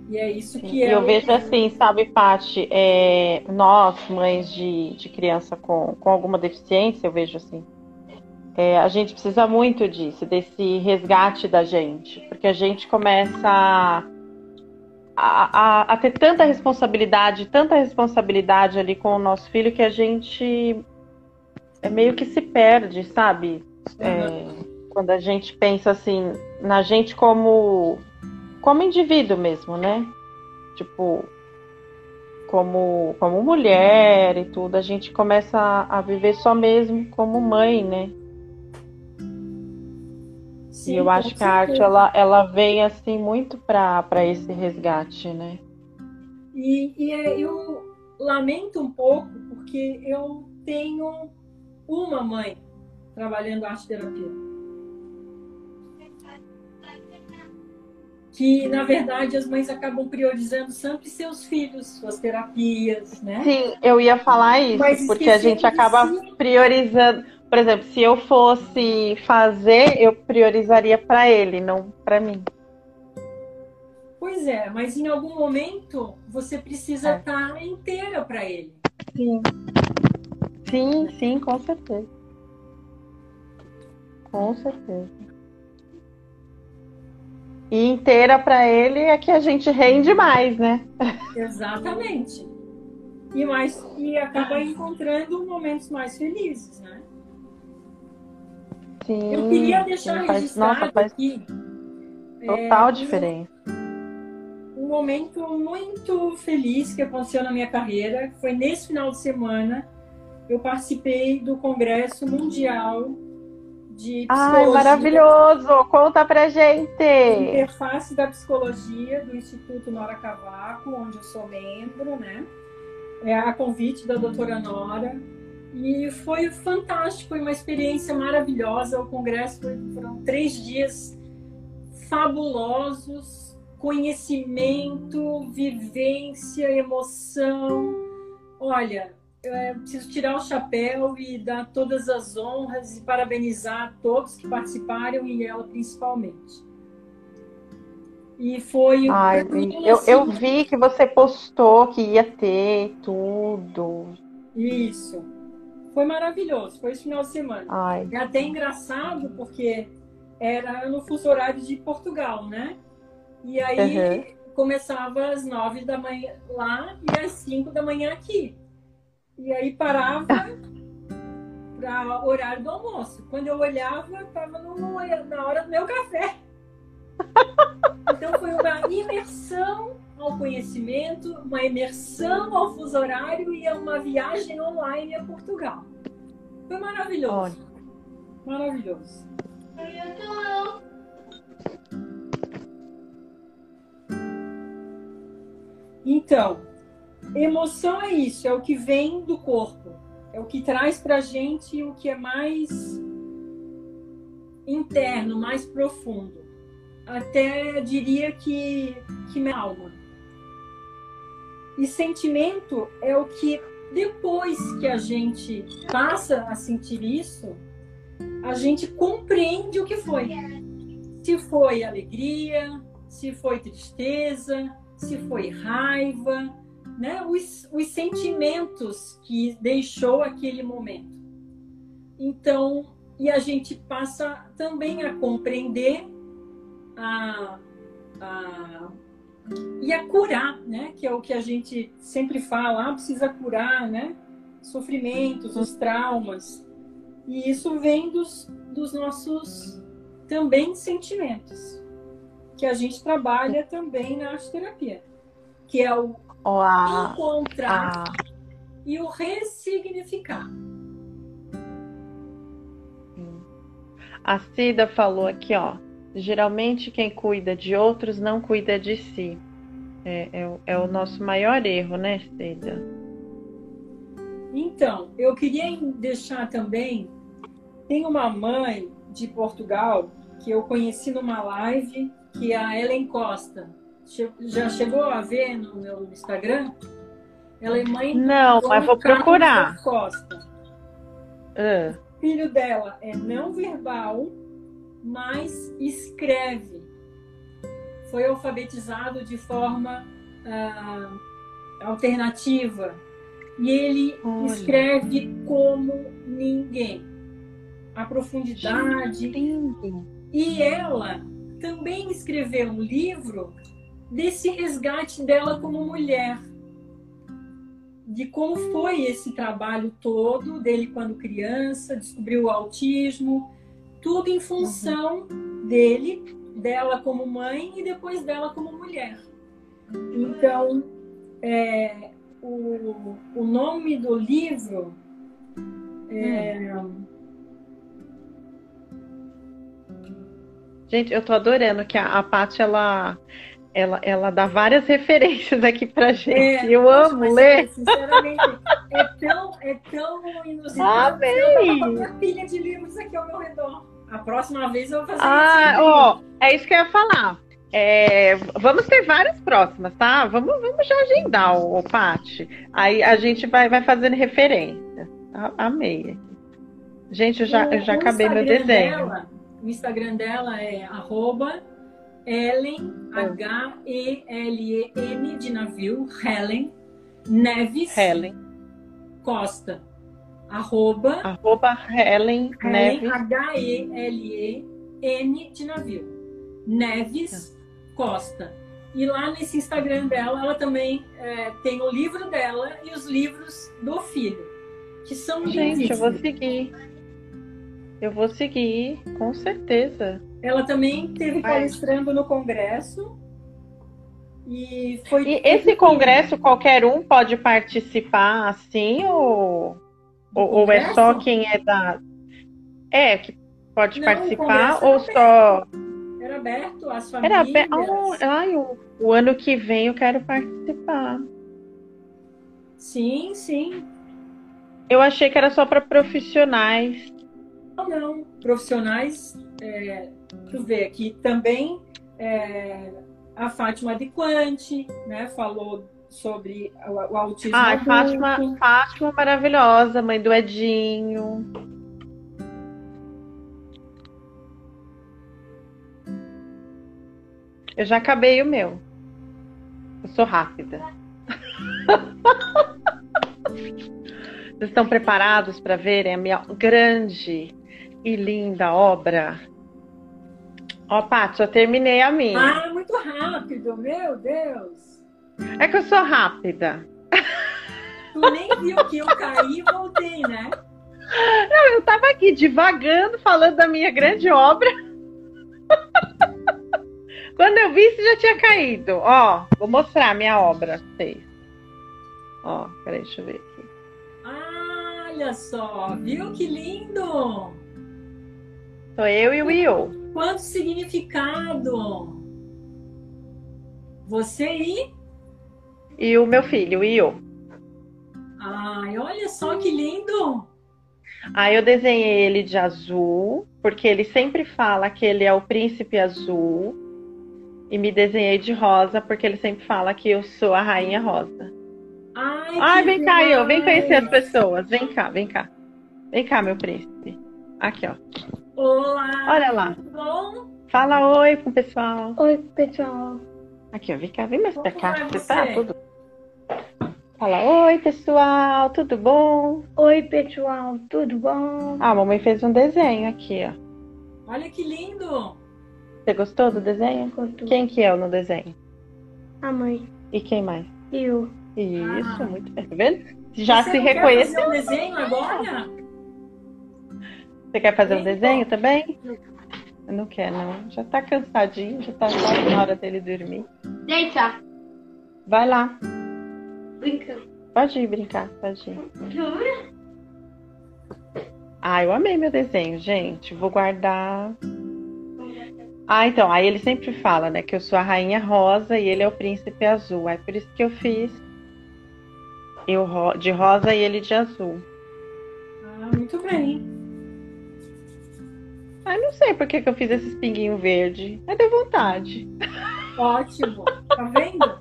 E é isso que é. Eu vejo assim, sabe, Paty, é, nós, mães de, de criança com, com alguma deficiência, eu vejo assim, é, a gente precisa muito disso, desse resgate da gente, porque a gente começa a a, a, a, ter tanta responsabilidade, tanta responsabilidade ali com o nosso filho que a gente é meio que se perde, sabe? É, quando a gente pensa assim na gente como como indivíduo mesmo, né? Tipo, como, como mulher e tudo, a gente começa a, a viver só mesmo como mãe, né? Sim, e eu acho que a arte ela, ela vem assim muito para esse resgate, né? E, e é, eu lamento um pouco porque eu tenho uma mãe trabalhando arte terapia. Que na verdade as mães acabam priorizando sempre seus filhos, suas terapias, né? Sim, eu ia falar isso, Mas porque a gente acaba si. priorizando. Por exemplo, se eu fosse fazer, eu priorizaria para ele, não para mim. Pois é, mas em algum momento você precisa é. estar inteira para ele. Sim. Sim, sim, com certeza. Com certeza. E inteira para ele é que a gente rende mais, né? Exatamente. E, mais, e acaba encontrando momentos mais felizes, né? Sim. Eu queria deixar faz, registrado nossa, faz aqui. Total é, diferença. Um, um momento muito feliz que aconteceu na minha carreira foi nesse final de semana. Eu participei do Congresso Mundial de Ai, maravilhoso! Conta pra gente! Interface da Psicologia do Instituto Nora Cavaco, onde eu sou membro, né? É a convite da doutora Nora. E foi fantástico, foi uma experiência maravilhosa. O congresso foi, foram três dias fabulosos, conhecimento, vivência, emoção. Olha, é, preciso tirar o chapéu e dar todas as honras e parabenizar todos que participaram e ela principalmente. E foi. Ai, eu, assim, eu vi que você postou que ia ter tudo. Isso. Foi maravilhoso. Foi esse final de semana. Ai. É até engraçado porque era no fuso horário de Portugal, né? E aí uhum. começava às nove da manhã lá e às cinco da manhã aqui. E aí parava para horário do almoço. Quando eu olhava, estava na hora do meu café. Então foi uma imersão ao conhecimento, uma imersão ao fuso horário e uma viagem online a Portugal. Foi maravilhoso. Maravilhoso. Então, Emoção é isso, é o que vem do corpo, é o que traz para gente o que é mais interno, mais profundo. Até diria que, que minha alma. E sentimento é o que, depois que a gente passa a sentir isso, a gente compreende o que foi. Se foi alegria, se foi tristeza, se foi raiva, né, os, os sentimentos que deixou aquele momento. Então, e a gente passa também a compreender a, a, e a curar, né? Que é o que a gente sempre fala, ah, precisa curar, né? Sofrimentos, os traumas. E isso vem dos, dos nossos também sentimentos, que a gente trabalha também na arte terapia, que é o a, encontrar a... e o ressignificar. A Cida falou aqui, ó. Geralmente quem cuida de outros não cuida de si. É, é, é o nosso maior erro, né, Cida? Então, eu queria deixar também. Tem uma mãe de Portugal que eu conheci numa live, que é a Ellen Costa já chegou a ver no meu Instagram? Ela é mãe Não, mas vou procurar. Costa. Uh. O filho dela é não verbal, mas escreve. Foi alfabetizado de forma uh, alternativa. E ele Olha. escreve como ninguém. A profundidade. E ela também escreveu um livro desse resgate dela como mulher, de como foi esse trabalho todo dele quando criança, descobriu o autismo, tudo em função dele, dela como mãe e depois dela como mulher. Então, é, o, o nome do livro é... Gente, eu tô adorando que a, a Paty, ela, ela, ela dá várias referências aqui pra gente. É, eu nossa, amo ler. Sinceramente, é tão, é tão inusitado. Eu uma pilha de livros aqui ao meu redor. A próxima vez eu vou fazer ah, isso. Ó, é isso que eu ia falar. É, vamos ter várias próximas, tá? Vamos, vamos já agendar, o, Paty. Aí a gente vai, vai fazendo referência. Amei. Gente, eu já, eu já acabei meu desenho. Dela, o Instagram dela é arroba Ellen, H-E-L-E-N de navio, Helen Neves Helen. Costa. Arroba, arroba Helen, Helen Neves. H-E-L-E-N de navio. Neves Costa. E lá nesse Instagram dela, ela também é, tem o livro dela e os livros do filho, que são Gente, eu vou seguir. Eu vou seguir, com certeza. Ela também teve palestrando no Congresso. E foi. E esse congresso qualquer um pode participar assim ou, ou, ou, é só quem é da. É, que pode Não, participar ou só. Era aberto às famílias. Era aberto. Oh, ai, o, o ano que vem eu quero participar. Sim, sim. Eu achei que era só para profissionais. Não, não. Profissionais, é, tu vê aqui também é, a Fátima de Quante, né? Falou sobre o, o autismo. Ah, Fátima, Fátima maravilhosa, mãe do Edinho. Eu já acabei o meu. Eu sou rápida. Vocês estão preparados para verem a minha grande e linda obra? Ó, Paty, eu terminei a minha. Ah, muito rápido, meu Deus. É que eu sou rápida. Tu nem viu que eu caí e voltei, né? Não, eu tava aqui divagando, falando da minha grande obra. Quando eu vi, você já tinha caído. Ó, vou mostrar a minha obra pra vocês. Ó, peraí, deixa eu ver aqui. Ah, olha só, viu que lindo? Sou eu e o Io. Quanto significado! Você e? E o meu filho, o Io. Ai, olha só que lindo! Aí eu desenhei ele de azul, porque ele sempre fala que ele é o príncipe azul e me desenhei de rosa, porque ele sempre fala que eu sou a rainha rosa. Ai, Ai vem cá, eu, vem conhecer as pessoas. Vem cá, vem cá. Vem cá, meu príncipe. Aqui, ó. Olá. Olha lá. Bom? Fala oi pro pessoal. Oi, pessoal. Aqui, ó, vem cá, vem mais pra cá. É você tá tudo. Fala, oi pessoal, tudo bom? Oi pessoal, tudo bom? Ah, a mamãe fez um desenho aqui, ó. Olha que lindo! Você gostou do desenho? Gostou. Quem que é no desenho? A mãe. E quem mais? Eu. Isso, ah. muito bem. Tá vendo? Já Você se reconhece. Quer fazer um desenho agora? Você quer fazer um desenho também? Eu não quer, não. Já tá cansadinho, já tá quase na hora dele dormir. Deita. Vai lá. Brinca. Pode ir brincar, pode ir. Ah, eu amei meu desenho, gente. Vou guardar. Ah, então, aí ele sempre fala, né, que eu sou a rainha rosa e ele é o príncipe azul. É por isso que eu fiz eu de rosa e ele de azul. Ah, muito bem. Ah, não sei por que, que eu fiz esse pinguinho verde. É de vontade. Ótimo. Tá vendo?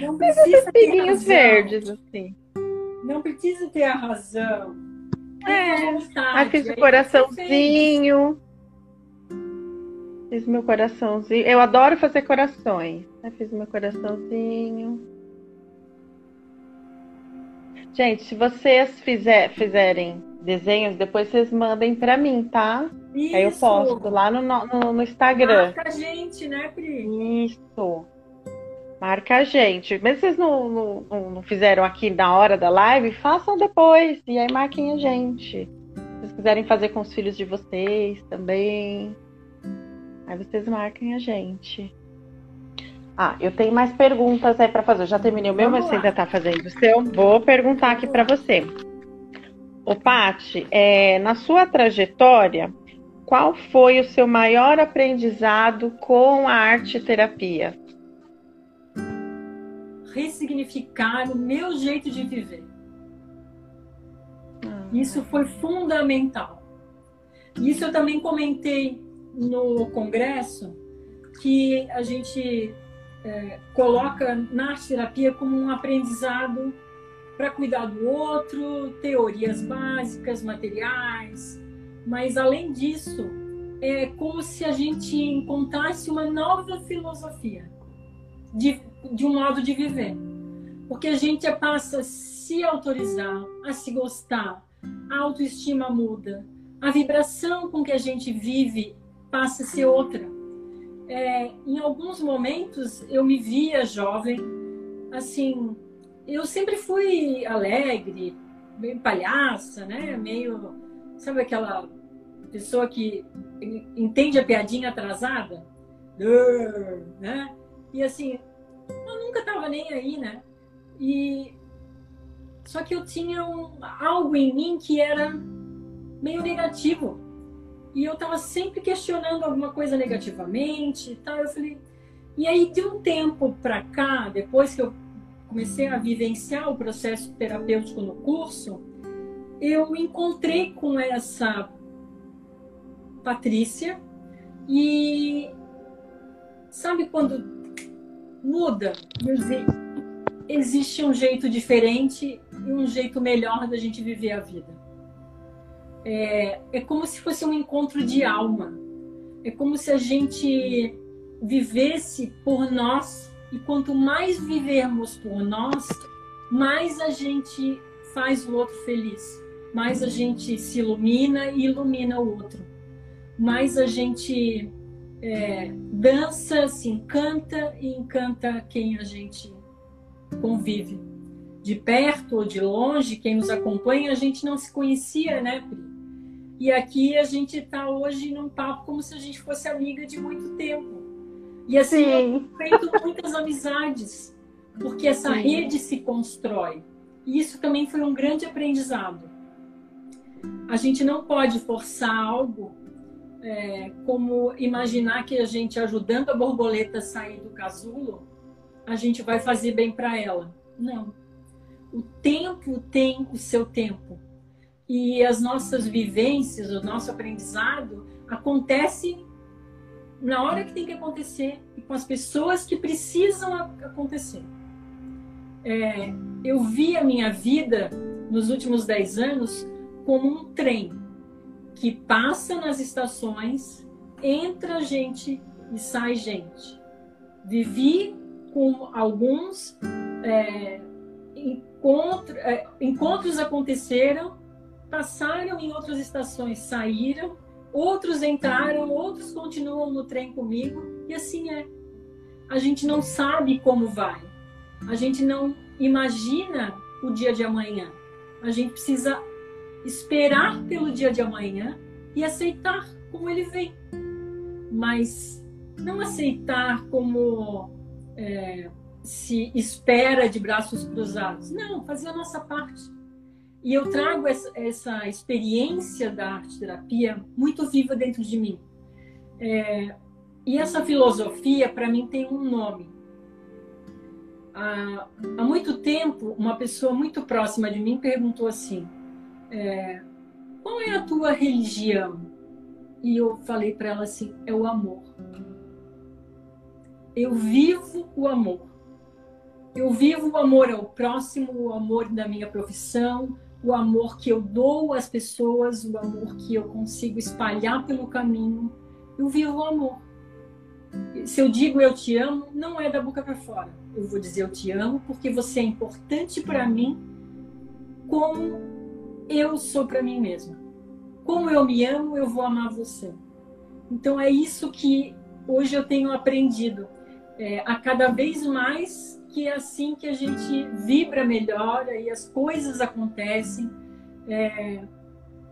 Não precisa esses pinguinhos verdes, assim. Não precisa ter a razão. É. Fiz o coraçãozinho. Fiz meu coraçãozinho. Eu adoro fazer corações. Eu fiz meu coraçãozinho. Gente, se vocês fizer, fizerem desenhos, depois vocês mandem para mim, tá? Isso. Aí eu posto lá no, no, no Instagram. Marca a gente, né, Pri? Isso. Marca a gente. Mesmo se vocês não, não, não, fizeram aqui na hora da live, façam depois. E aí marquem a gente. Se vocês quiserem fazer com os filhos de vocês também. Aí vocês marquem a gente. Ah, eu tenho mais perguntas aí para fazer. Eu já terminei o meu, Vamos mas você lá. ainda está fazendo o seu. Vou perguntar aqui para você. Ô, Pati, é, na sua trajetória, qual foi o seu maior aprendizado com a arte terapia? Ressignificar o meu jeito de viver. Isso foi fundamental. Isso eu também comentei no congresso, que a gente é, coloca na arte terapia como um aprendizado para cuidar do outro, teorias básicas, materiais, mas além disso, é como se a gente encontrasse uma nova filosofia de, de um modo de viver. Porque a gente passa a se autorizar, a se gostar, a autoestima muda, a vibração com que a gente vive passa a ser outra. É, em alguns momentos eu me via jovem, assim, eu sempre fui alegre, meio palhaça, né? Meio, sabe aquela pessoa que entende a piadinha atrasada? Né? E assim, eu nunca tava nem aí, né? E só que eu tinha um, algo em mim que era meio negativo. E eu tava sempre questionando alguma coisa negativamente e tal. Eu falei. E aí, de um tempo para cá, depois que eu comecei a vivenciar o processo terapêutico no curso, eu encontrei com essa Patrícia e sabe quando muda? Existe um jeito diferente e um jeito melhor da gente viver a vida. É, é como se fosse um encontro de alma. É como se a gente vivesse por nós e quanto mais vivermos por nós, mais a gente faz o outro feliz, mais a gente se ilumina e ilumina o outro, mais a gente é, dança, se encanta e encanta quem a gente convive. De perto ou de longe, quem nos acompanha, a gente não se conhecia, né, Pri? E aqui a gente está hoje num papo como se a gente fosse amiga de muito tempo. E assim, eu feito muitas amizades, porque essa Sim. rede se constrói. E isso também foi um grande aprendizado. A gente não pode forçar algo é, como imaginar que a gente ajudando a borboleta a sair do casulo, a gente vai fazer bem para ela. Não. O tempo tem o seu tempo. E as nossas vivências, o nosso aprendizado acontece na hora que tem que acontecer e com as pessoas que precisam acontecer. É, eu vi a minha vida nos últimos dez anos como um trem que passa nas estações, entra gente e sai gente. Vivi com alguns é, encontro, é, encontros aconteceram, passaram em outras estações, saíram Outros entraram, outros continuam no trem comigo e assim é. A gente não sabe como vai. A gente não imagina o dia de amanhã. A gente precisa esperar pelo dia de amanhã e aceitar como ele vem. Mas não aceitar como é, se espera de braços cruzados. Não, fazer a nossa parte e eu trago essa, essa experiência da arte terapia muito viva dentro de mim. É, e essa filosofia, para mim, tem um nome. Há, há, muito tempo, uma pessoa muito próxima de mim perguntou assim: é, Qual é a tua religião? E eu falei para ela assim: É o amor. Eu vivo o amor. Eu vivo o amor ao próximo, o amor da minha profissão, o amor que eu dou às pessoas, o amor que eu consigo espalhar pelo caminho. Eu vivo o amor. Se eu digo eu te amo, não é da boca para fora. Eu vou dizer eu te amo porque você é importante para mim como eu sou para mim mesma. Como eu me amo, eu vou amar você. Então é isso que hoje eu tenho aprendido. É, a cada vez mais que é assim que a gente vibra melhor e as coisas acontecem. É,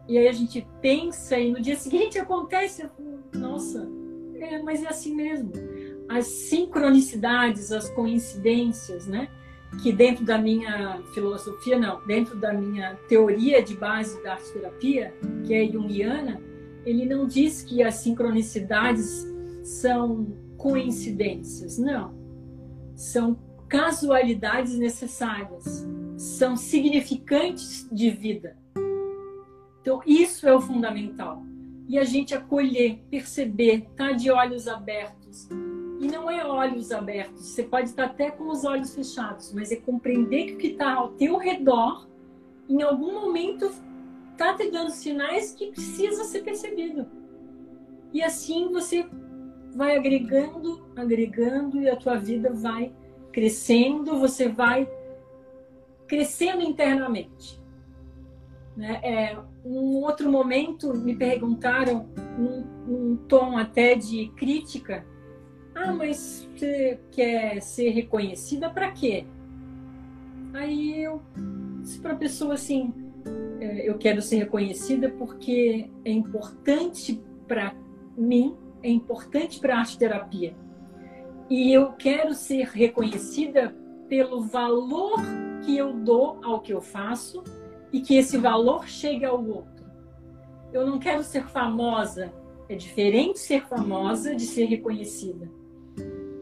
e aí a gente pensa e no dia seguinte acontece, nossa, é, mas é assim mesmo. as sincronicidades, as coincidências, né? Que dentro da minha filosofia, não, dentro da minha teoria de base da arte terapia, que é junguiana, ele não diz que as sincronicidades são coincidências, não. São casualidades necessárias, são significantes de vida. Então, isso é o fundamental. E a gente acolher, perceber, estar tá de olhos abertos. E não é olhos abertos, você pode estar até com os olhos fechados, mas é compreender que o que está ao teu redor, em algum momento, está te dando sinais que precisa ser percebido. E assim você vai agregando, agregando e a tua vida vai crescendo, você vai crescendo internamente. Né? É, um outro momento me perguntaram, num, tom até de crítica, ah, mas você quer ser reconhecida para quê? Aí eu disse para a pessoa assim, é, eu quero ser reconhecida porque é importante para mim, é importante para a arte terapia. E eu quero ser reconhecida pelo valor que eu dou ao que eu faço e que esse valor chegue ao outro. Eu não quero ser famosa, é diferente ser famosa de ser reconhecida.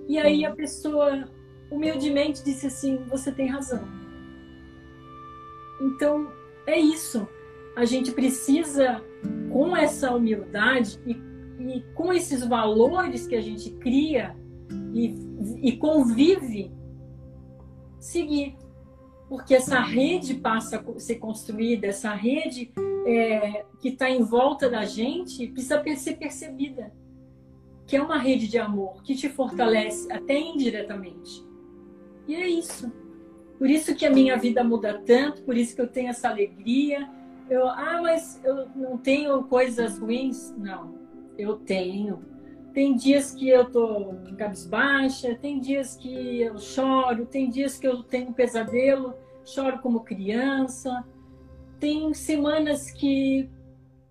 E aí a pessoa humildemente disse assim: Você tem razão. Então, é isso. A gente precisa, com essa humildade e, e com esses valores que a gente cria e, e convive, seguir. Porque essa rede passa a ser construída, essa rede é, que está em volta da gente precisa ser percebida. Que é uma rede de amor que te fortalece até indiretamente. E é isso. Por isso que a minha vida muda tanto, por isso que eu tenho essa alegria. Eu, ah, mas eu não tenho coisas ruins? Não, eu tenho. Tem dias que eu tô cabisbaixa, tem dias que eu choro, tem dias que eu tenho um pesadelo, choro como criança. Tem semanas que,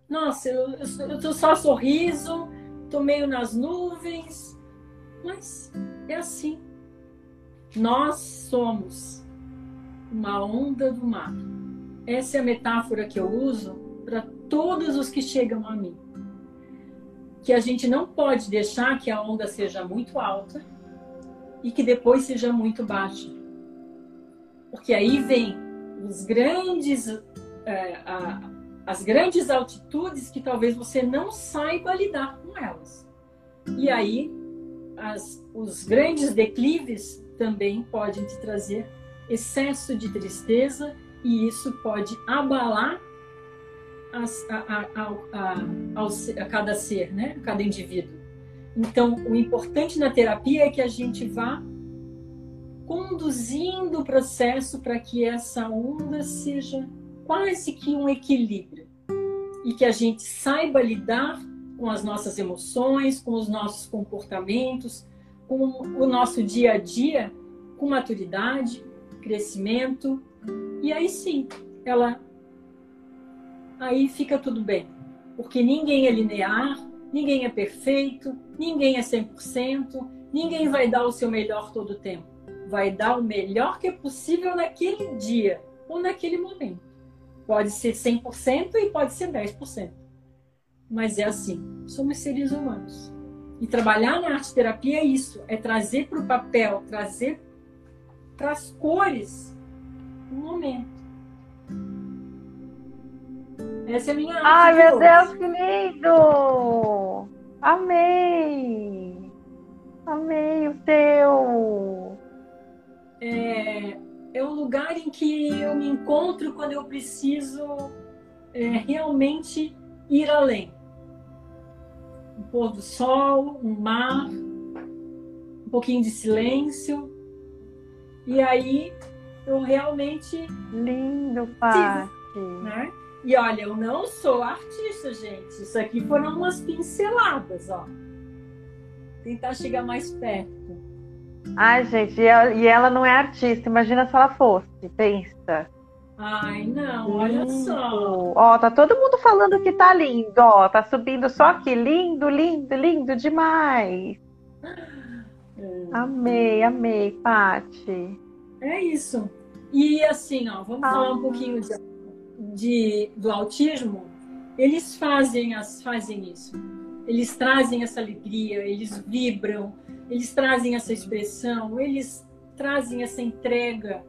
nossa, eu, eu, tô só sorriso, tô meio nas nuvens, mas é assim. Nós somos uma onda do mar. Essa é a metáfora que eu uso para todos os que chegam a mim. Que a gente não pode deixar que a onda seja muito alta e que depois seja muito baixa. Porque aí vem os grandes, é, a, as grandes altitudes que talvez você não saiba lidar com elas. E aí as, os grandes declives também podem te trazer excesso de tristeza e isso pode abalar a, a, a, cada ser, né? a cada indivíduo. Então, o importante na terapia é que a gente vá conduzindo o processo para que essa onda seja quase que um equilíbrio e que a gente saiba lidar com as nossas emoções, com os nossos comportamentos, com o nosso dia a dia com maturidade, crescimento, e aí sim, ela aí fica tudo bem. Porque ninguém é linear, ninguém é perfeito, ninguém é 100%, ninguém vai dar o seu melhor todo o tempo. Vai dar o melhor que é possível naquele dia ou naquele momento. Pode ser 100% e pode ser 10%. Mas é assim, somos seres humanos. E trabalhar na arte terapia é isso, é trazer para o papel, trazer para as cores no momento. Essa é a minha Ai, meu hoje. Deus, que lindo! Amei! Amei o teu! É, é um lugar em que eu me encontro quando eu preciso é, realmente ir além. Um pôr do sol, um mar, um pouquinho de silêncio e aí eu realmente. Lindo, Paty. Né? E olha, eu não sou artista, gente. Isso aqui foram umas pinceladas, ó. Tentar chegar mais perto. Ai, gente, e ela, e ela não é artista. Imagina se ela fosse. Pensa. Ai, não, olha lindo. só. Ó, tá todo mundo falando que tá lindo, ó. Tá subindo só aqui. Lindo, lindo, lindo demais. É... Amei, amei, Pati. É isso. E assim, ó, vamos ah. falar um pouquinho de, de, do autismo. Eles fazem, as, fazem isso. Eles trazem essa alegria, eles vibram, eles trazem essa expressão, eles trazem essa entrega.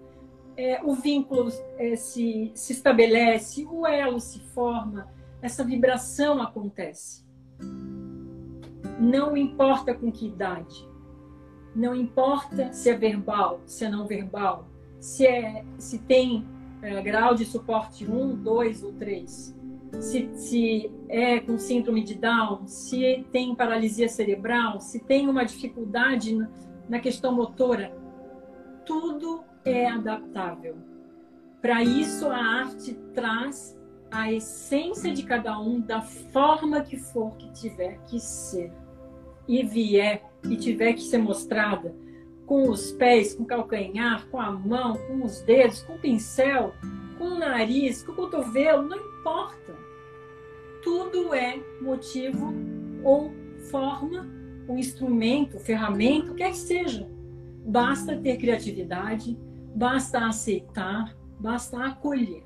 É, o vínculo é, se, se estabelece, o elo se forma, essa vibração acontece. Não importa com que idade, não importa se é verbal, se é não verbal, se, é, se tem é, grau de suporte 1, 2 ou 3, se, se é com síndrome de Down, se tem paralisia cerebral, se tem uma dificuldade na, na questão motora, tudo é adaptável. Para isso, a arte traz a essência de cada um da forma que for que tiver que ser e vier e tiver que ser mostrada com os pés, com o calcanhar, com a mão, com os dedos, com o pincel, com o nariz, com o cotovelo, não importa. Tudo é motivo ou forma, um instrumento, ferramenta, o que quer que seja. Basta ter criatividade, basta aceitar, basta acolher.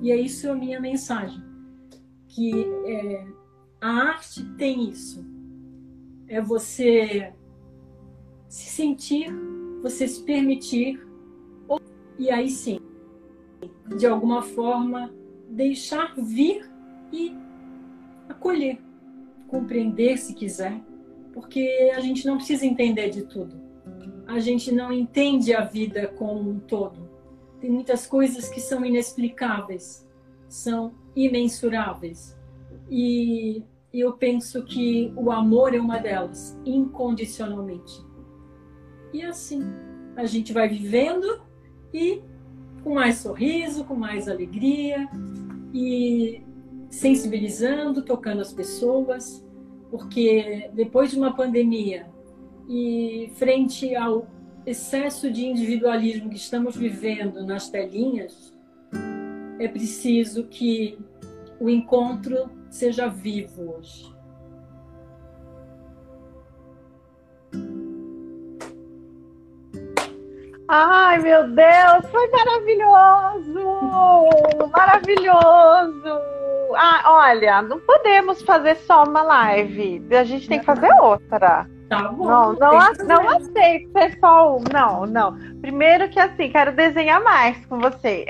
E é isso a minha mensagem. Que é, a arte tem isso é você se sentir, você se permitir, e aí sim, de alguma forma, deixar vir e acolher, compreender se quiser, porque a gente não precisa entender de tudo. A gente não entende a vida como um todo. Tem muitas coisas que são inexplicáveis, são imensuráveis. E eu penso que o amor é uma delas, incondicionalmente. E assim, a gente vai vivendo e com mais sorriso, com mais alegria e sensibilizando, tocando as pessoas, porque depois de uma pandemia e frente ao excesso de individualismo que estamos vivendo nas telinhas, é preciso que o encontro seja vivo hoje. Ai, meu Deus, foi maravilhoso! Maravilhoso! Ah, olha, não podemos fazer só uma live. A gente tem que fazer outra. Tá bom. Não, não, não aceito ser só um. Não, não. Primeiro que assim, quero desenhar mais com você.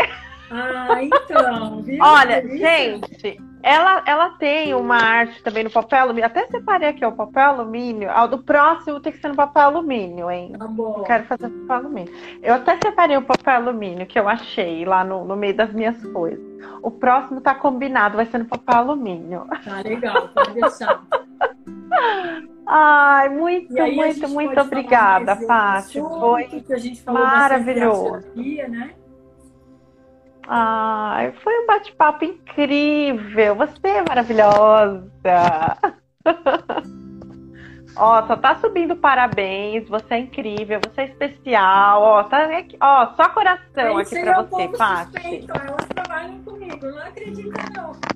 Ah, então. Viu? Olha, gente, ela, ela tem uma arte também no papel alumínio. Até separei aqui o papel alumínio. Ah, do próximo tem que ser no papel alumínio, hein? Tá bom. Eu quero fazer papel alumínio. Eu até separei o papel alumínio que eu achei lá no, no meio das minhas coisas. O próximo tá combinado, vai ser no papel alumínio. Tá legal, pode deixar. Ai, muito, muito, muito obrigada, Paty. Foi maravilhoso. Terapia, né? Ai, foi um bate-papo incrível. Você é maravilhosa. Ó, só tá subindo parabéns. Você é incrível, você é especial. Ó, tá aqui, ó, só coração aqui para é você, Paty. Elas trabalham comigo, não acredito não.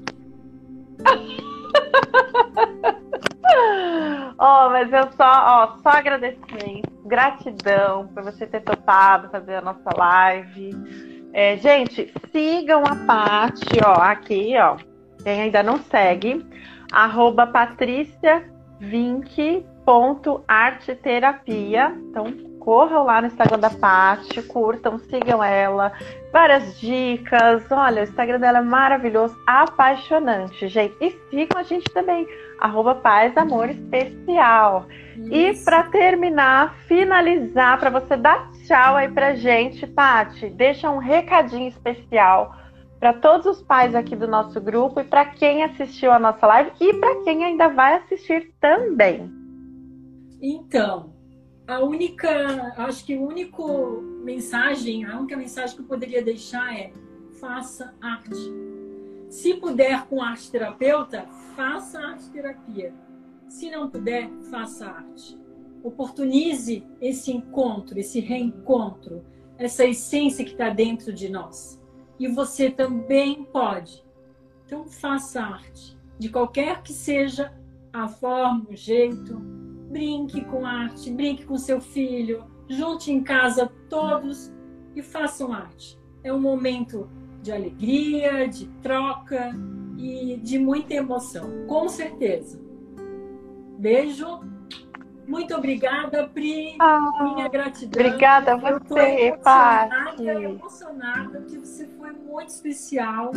Ó, oh, mas eu só, ó, só agradecimento, gratidão por você ter topado fazer a nossa live. É, gente, sigam a Paty, ó, aqui, ó. Quem ainda não segue, arroba patriciavink.arteterapia. Então, corram lá no Instagram da Paty, curtam, sigam ela. Várias dicas. Olha, o Instagram dela é maravilhoso, apaixonante, gente. E sigam a gente também, arroba Paz Amor Especial. Isso. E para terminar, finalizar, para você dar tchau aí pra gente, Tati. Deixa um recadinho especial para todos os pais aqui do nosso grupo e para quem assistiu a nossa live e para quem ainda vai assistir também. Então, a única, acho que a única mensagem, a única mensagem que eu poderia deixar é: faça arte. Se puder com arte terapeuta, faça arte terapia. Se não puder, faça arte oportunize esse encontro, esse reencontro, essa essência que está dentro de nós. E você também pode. Então faça arte, de qualquer que seja a forma, o jeito, brinque com arte, brinque com seu filho, junte em casa todos e façam arte. É um momento de alegria, de troca e de muita emoção, com certeza. Beijo. Muito obrigada, Pri. Ah, Minha gratidão. Obrigada a Eu você, emocionada, Paty. emocionada, porque você foi muito especial.